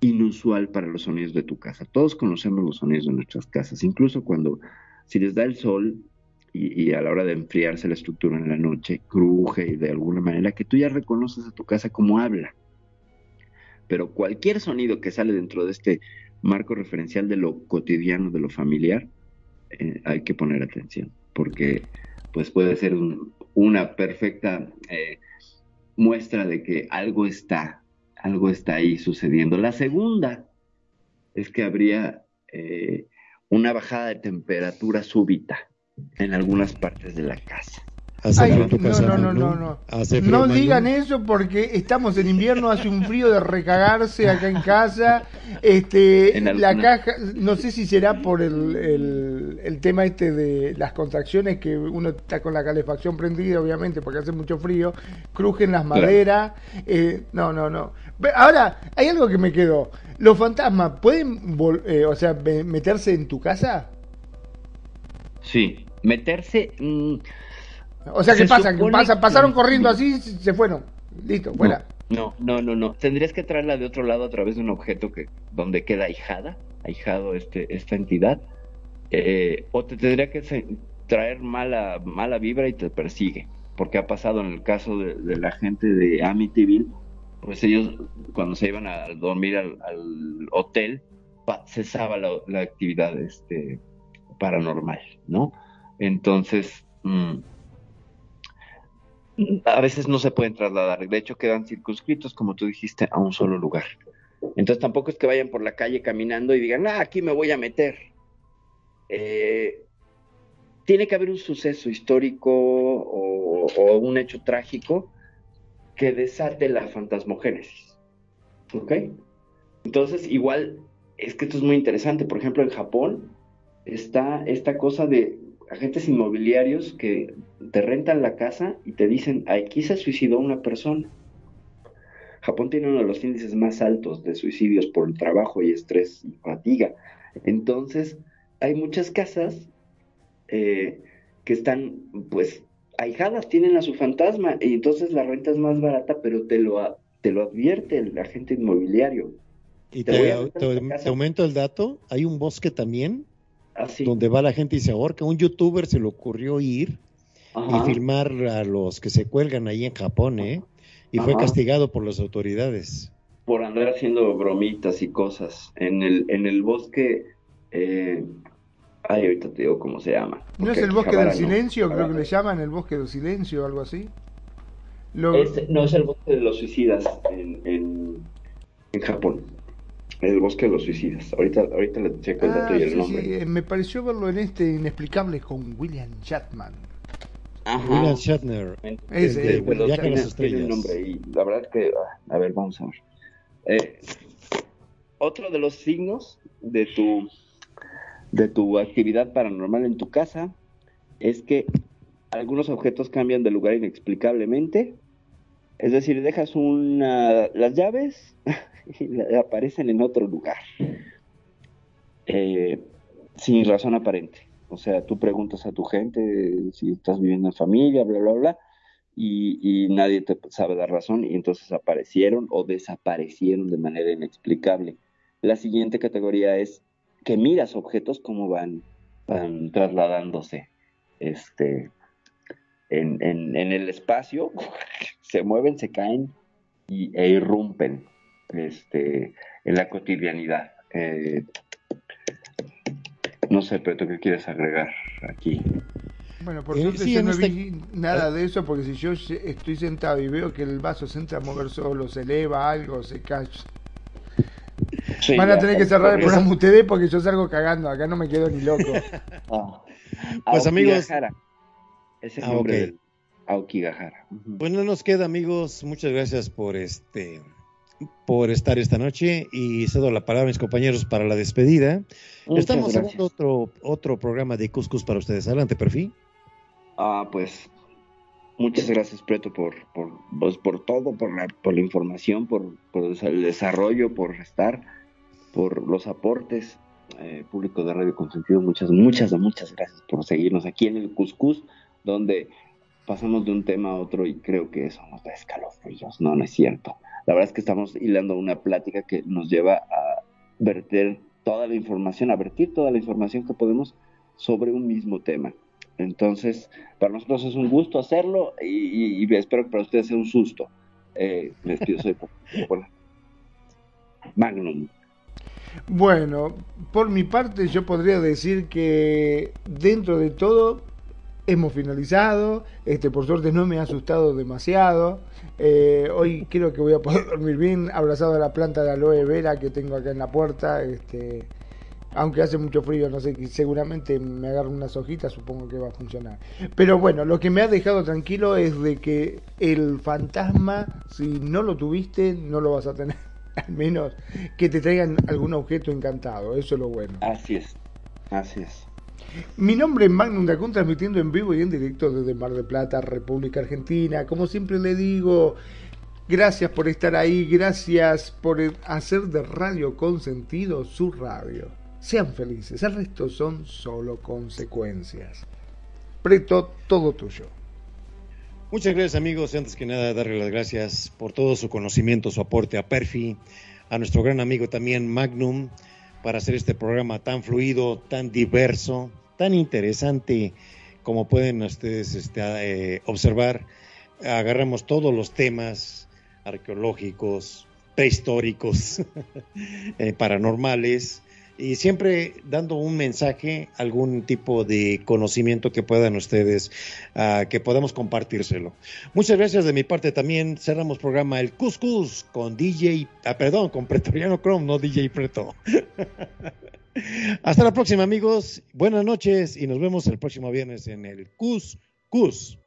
inusual para los sonidos de tu casa. Todos conocemos los sonidos de nuestras casas, incluso cuando si les da el sol y, a la hora de enfriarse la estructura en la noche, cruje de alguna manera que tú ya reconoces a tu casa como habla. Pero cualquier sonido que sale dentro de este marco referencial de lo cotidiano, de lo familiar, eh, hay que poner atención, porque pues puede ser una perfecta eh, muestra de que algo está, algo está ahí sucediendo. La segunda es que habría eh, una bajada de temperatura súbita en algunas partes de la casa no, no, no, no, no. digan eso porque estamos en invierno, hace un frío de recagarse acá en casa. Este, la caja, no sé si será por el, el, tema este de las contracciones que uno está con la calefacción prendida, obviamente, porque hace mucho frío, crujen las maderas. Eh, no, no, no. Ahora, hay algo que me quedó. ¿Los fantasmas pueden, eh, o sea, meterse en tu casa? Sí, meterse. Mm, o sea, ¿qué pasa? pasa? Pasaron corriendo así, se fueron. Listo, fuera. No, no, no, no. Tendrías que traerla de otro lado a través de un objeto que donde queda ahijada, ahijado este, esta entidad. Eh, o te tendría que traer mala, mala vibra y te persigue. Porque ha pasado en el caso de, la gente de Amityville, pues ellos cuando se iban a dormir al, hotel, cesaba la, actividad este, paranormal, ¿no? Entonces, mm, a veces no se pueden trasladar. De hecho, quedan circunscritos, como tú dijiste, a un solo lugar. Entonces tampoco es que vayan por la calle caminando y digan, ah, aquí me voy a meter. Eh, tiene que haber un suceso histórico o, un hecho trágico que desate la fantasmogénesis. ¿Ok? Entonces, igual, es que esto es muy interesante. Por ejemplo, en Japón está esta cosa de agentes inmobiliarios que te rentan la casa y te dicen, aquí se suicidó una persona. Japón tiene uno de los índices más altos de suicidios por el trabajo y estrés y fatiga. Entonces, hay muchas casas eh, que están, pues, ahijadas, tienen a su fantasma, y entonces la renta es más barata, pero te lo, te lo advierte el agente inmobiliario. Y te aumento el dato, hay un bosque también donde va la gente y se ahorca. Un youtuber se le ocurrió ir y filmar a los que se cuelgan ahí en Japón, ¿eh? Y fue castigado por las autoridades. Por andar haciendo bromitas y cosas. En el, en el bosque, eh, Ay, ahorita te digo cómo se llama. ¿No es el bosque del silencio? Creo que le llaman el bosque del silencio o algo así. no, es el bosque de los suicidas en, en, en Japón. El bosque de los suicidas. Ahorita, ahorita le checo el dato y el ah, nombre. Sí, eh, me pareció verlo en este Inexplicable con William Shatman. Ajá. William Shatner. Ese, el nombre y la verdad es que, ah, a ver, vamos a ver. Eh, otro de los signos de tu de tu actividad paranormal en tu casa es que algunos objetos cambian de lugar inexplicablemente. Es decir, dejas una, las llaves [LAUGHS] y aparecen en otro lugar. Eh, sin razón aparente. O sea, tú preguntas a tu gente si estás viviendo en familia, bla, bla, bla, y, y, nadie te sabe dar razón y entonces aparecieron o desaparecieron de manera inexplicable. La siguiente categoría es que miras objetos como van, van trasladándose este, en, en, el espacio, [LAUGHS] se mueven, se caen y, e irrumpen este, en la cotidianidad. Eh, no sé, pero tú qué quieres agregar aquí. Bueno, por suerte yo no este vi nada de eso, porque si yo estoy sentado y veo que el vaso se entra a mover solo, se eleva algo, se cae, Van a tener que cerrar el programa ustedes porque yo salgo cagando, acá no me quedo ni loco. [LAUGHS] Ah. Pues amigos. Es el ah, nombre Aokigahara. Pues no nos queda amigos, muchas gracias por este por estar esta noche y cedo la palabra a mis compañeros para la despedida. Estamos haciendo otro, otro programa de Cuscus para ustedes. Adelante, Perfil. Ah, pues muchas gracias, Preto, por, por, pues, por todo, por la, por la información, por, por el desarrollo, por estar por los aportes. Eh, público de Radio Consentido, muchas, muchas, muchas gracias por seguirnos aquí en el Cuscus, donde pasamos de un tema a otro y creo que eso nos da escalofríos. No, no es cierto. La verdad es que estamos hilando una plática que nos lleva a verter toda la información, a vertir toda la información que podemos sobre un mismo tema. Entonces, para nosotros es un gusto hacerlo y, espero que para ustedes sea un susto. Eh, les pido soy Magnum. Bueno, por mi parte yo podría decir que dentro de todo hemos finalizado. Este, por suerte no me ha asustado demasiado. Eh, hoy creo que voy a poder [LAUGHS] dormir bien, abrazado a la planta de aloe vera que tengo acá en la puerta. Este, aunque hace mucho frío, no sé, seguramente me agarro unas hojitas, supongo que va a funcionar. Pero bueno, lo que me ha dejado tranquilo es de que el fantasma, si no lo tuviste, no lo vas a tener. [LAUGHS] al menos que te traigan algún objeto encantado, eso es lo bueno. Así es, así es. Mi nombre es Magnum Dacun, transmitiendo en vivo y en directo desde Mar del Plata, República Argentina. Como siempre le digo, gracias por estar ahí, gracias por hacer de Radio Consentido su radio. Sean felices, el resto son solo consecuencias. Preto, todo tuyo. Muchas gracias amigos. Antes que nada, darle las gracias por todo su conocimiento, su aporte a Perfi, a nuestro gran amigo también Magnum, para hacer este programa tan fluido, tan diverso, tan interesante como pueden ustedes este, eh, observar. Agarramos todos los temas arqueológicos, prehistóricos, [LAUGHS] eh, paranormales, y siempre dando un mensaje, algún tipo de conocimiento que puedan ustedes, uh, que podamos compartírselo. Muchas gracias de mi parte también. Cerramos programa El Cuscus con DJ, ah, perdón, con Pretoriano Chrome, no DJ Preto. [LAUGHS] Hasta la próxima amigos, buenas noches y nos vemos el próximo viernes en el Cuscus.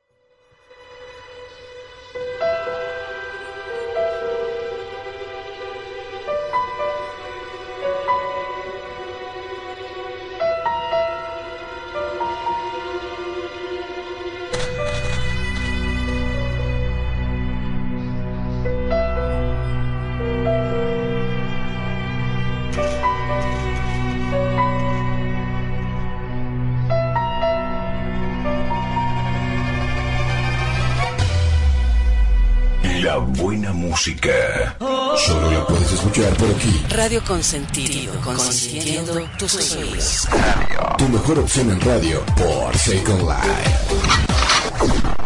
Música. Solo la puedes escuchar por aquí. Radio Consentido, consintiendo tus sueños. Tu mejor opción en radio por Second Life.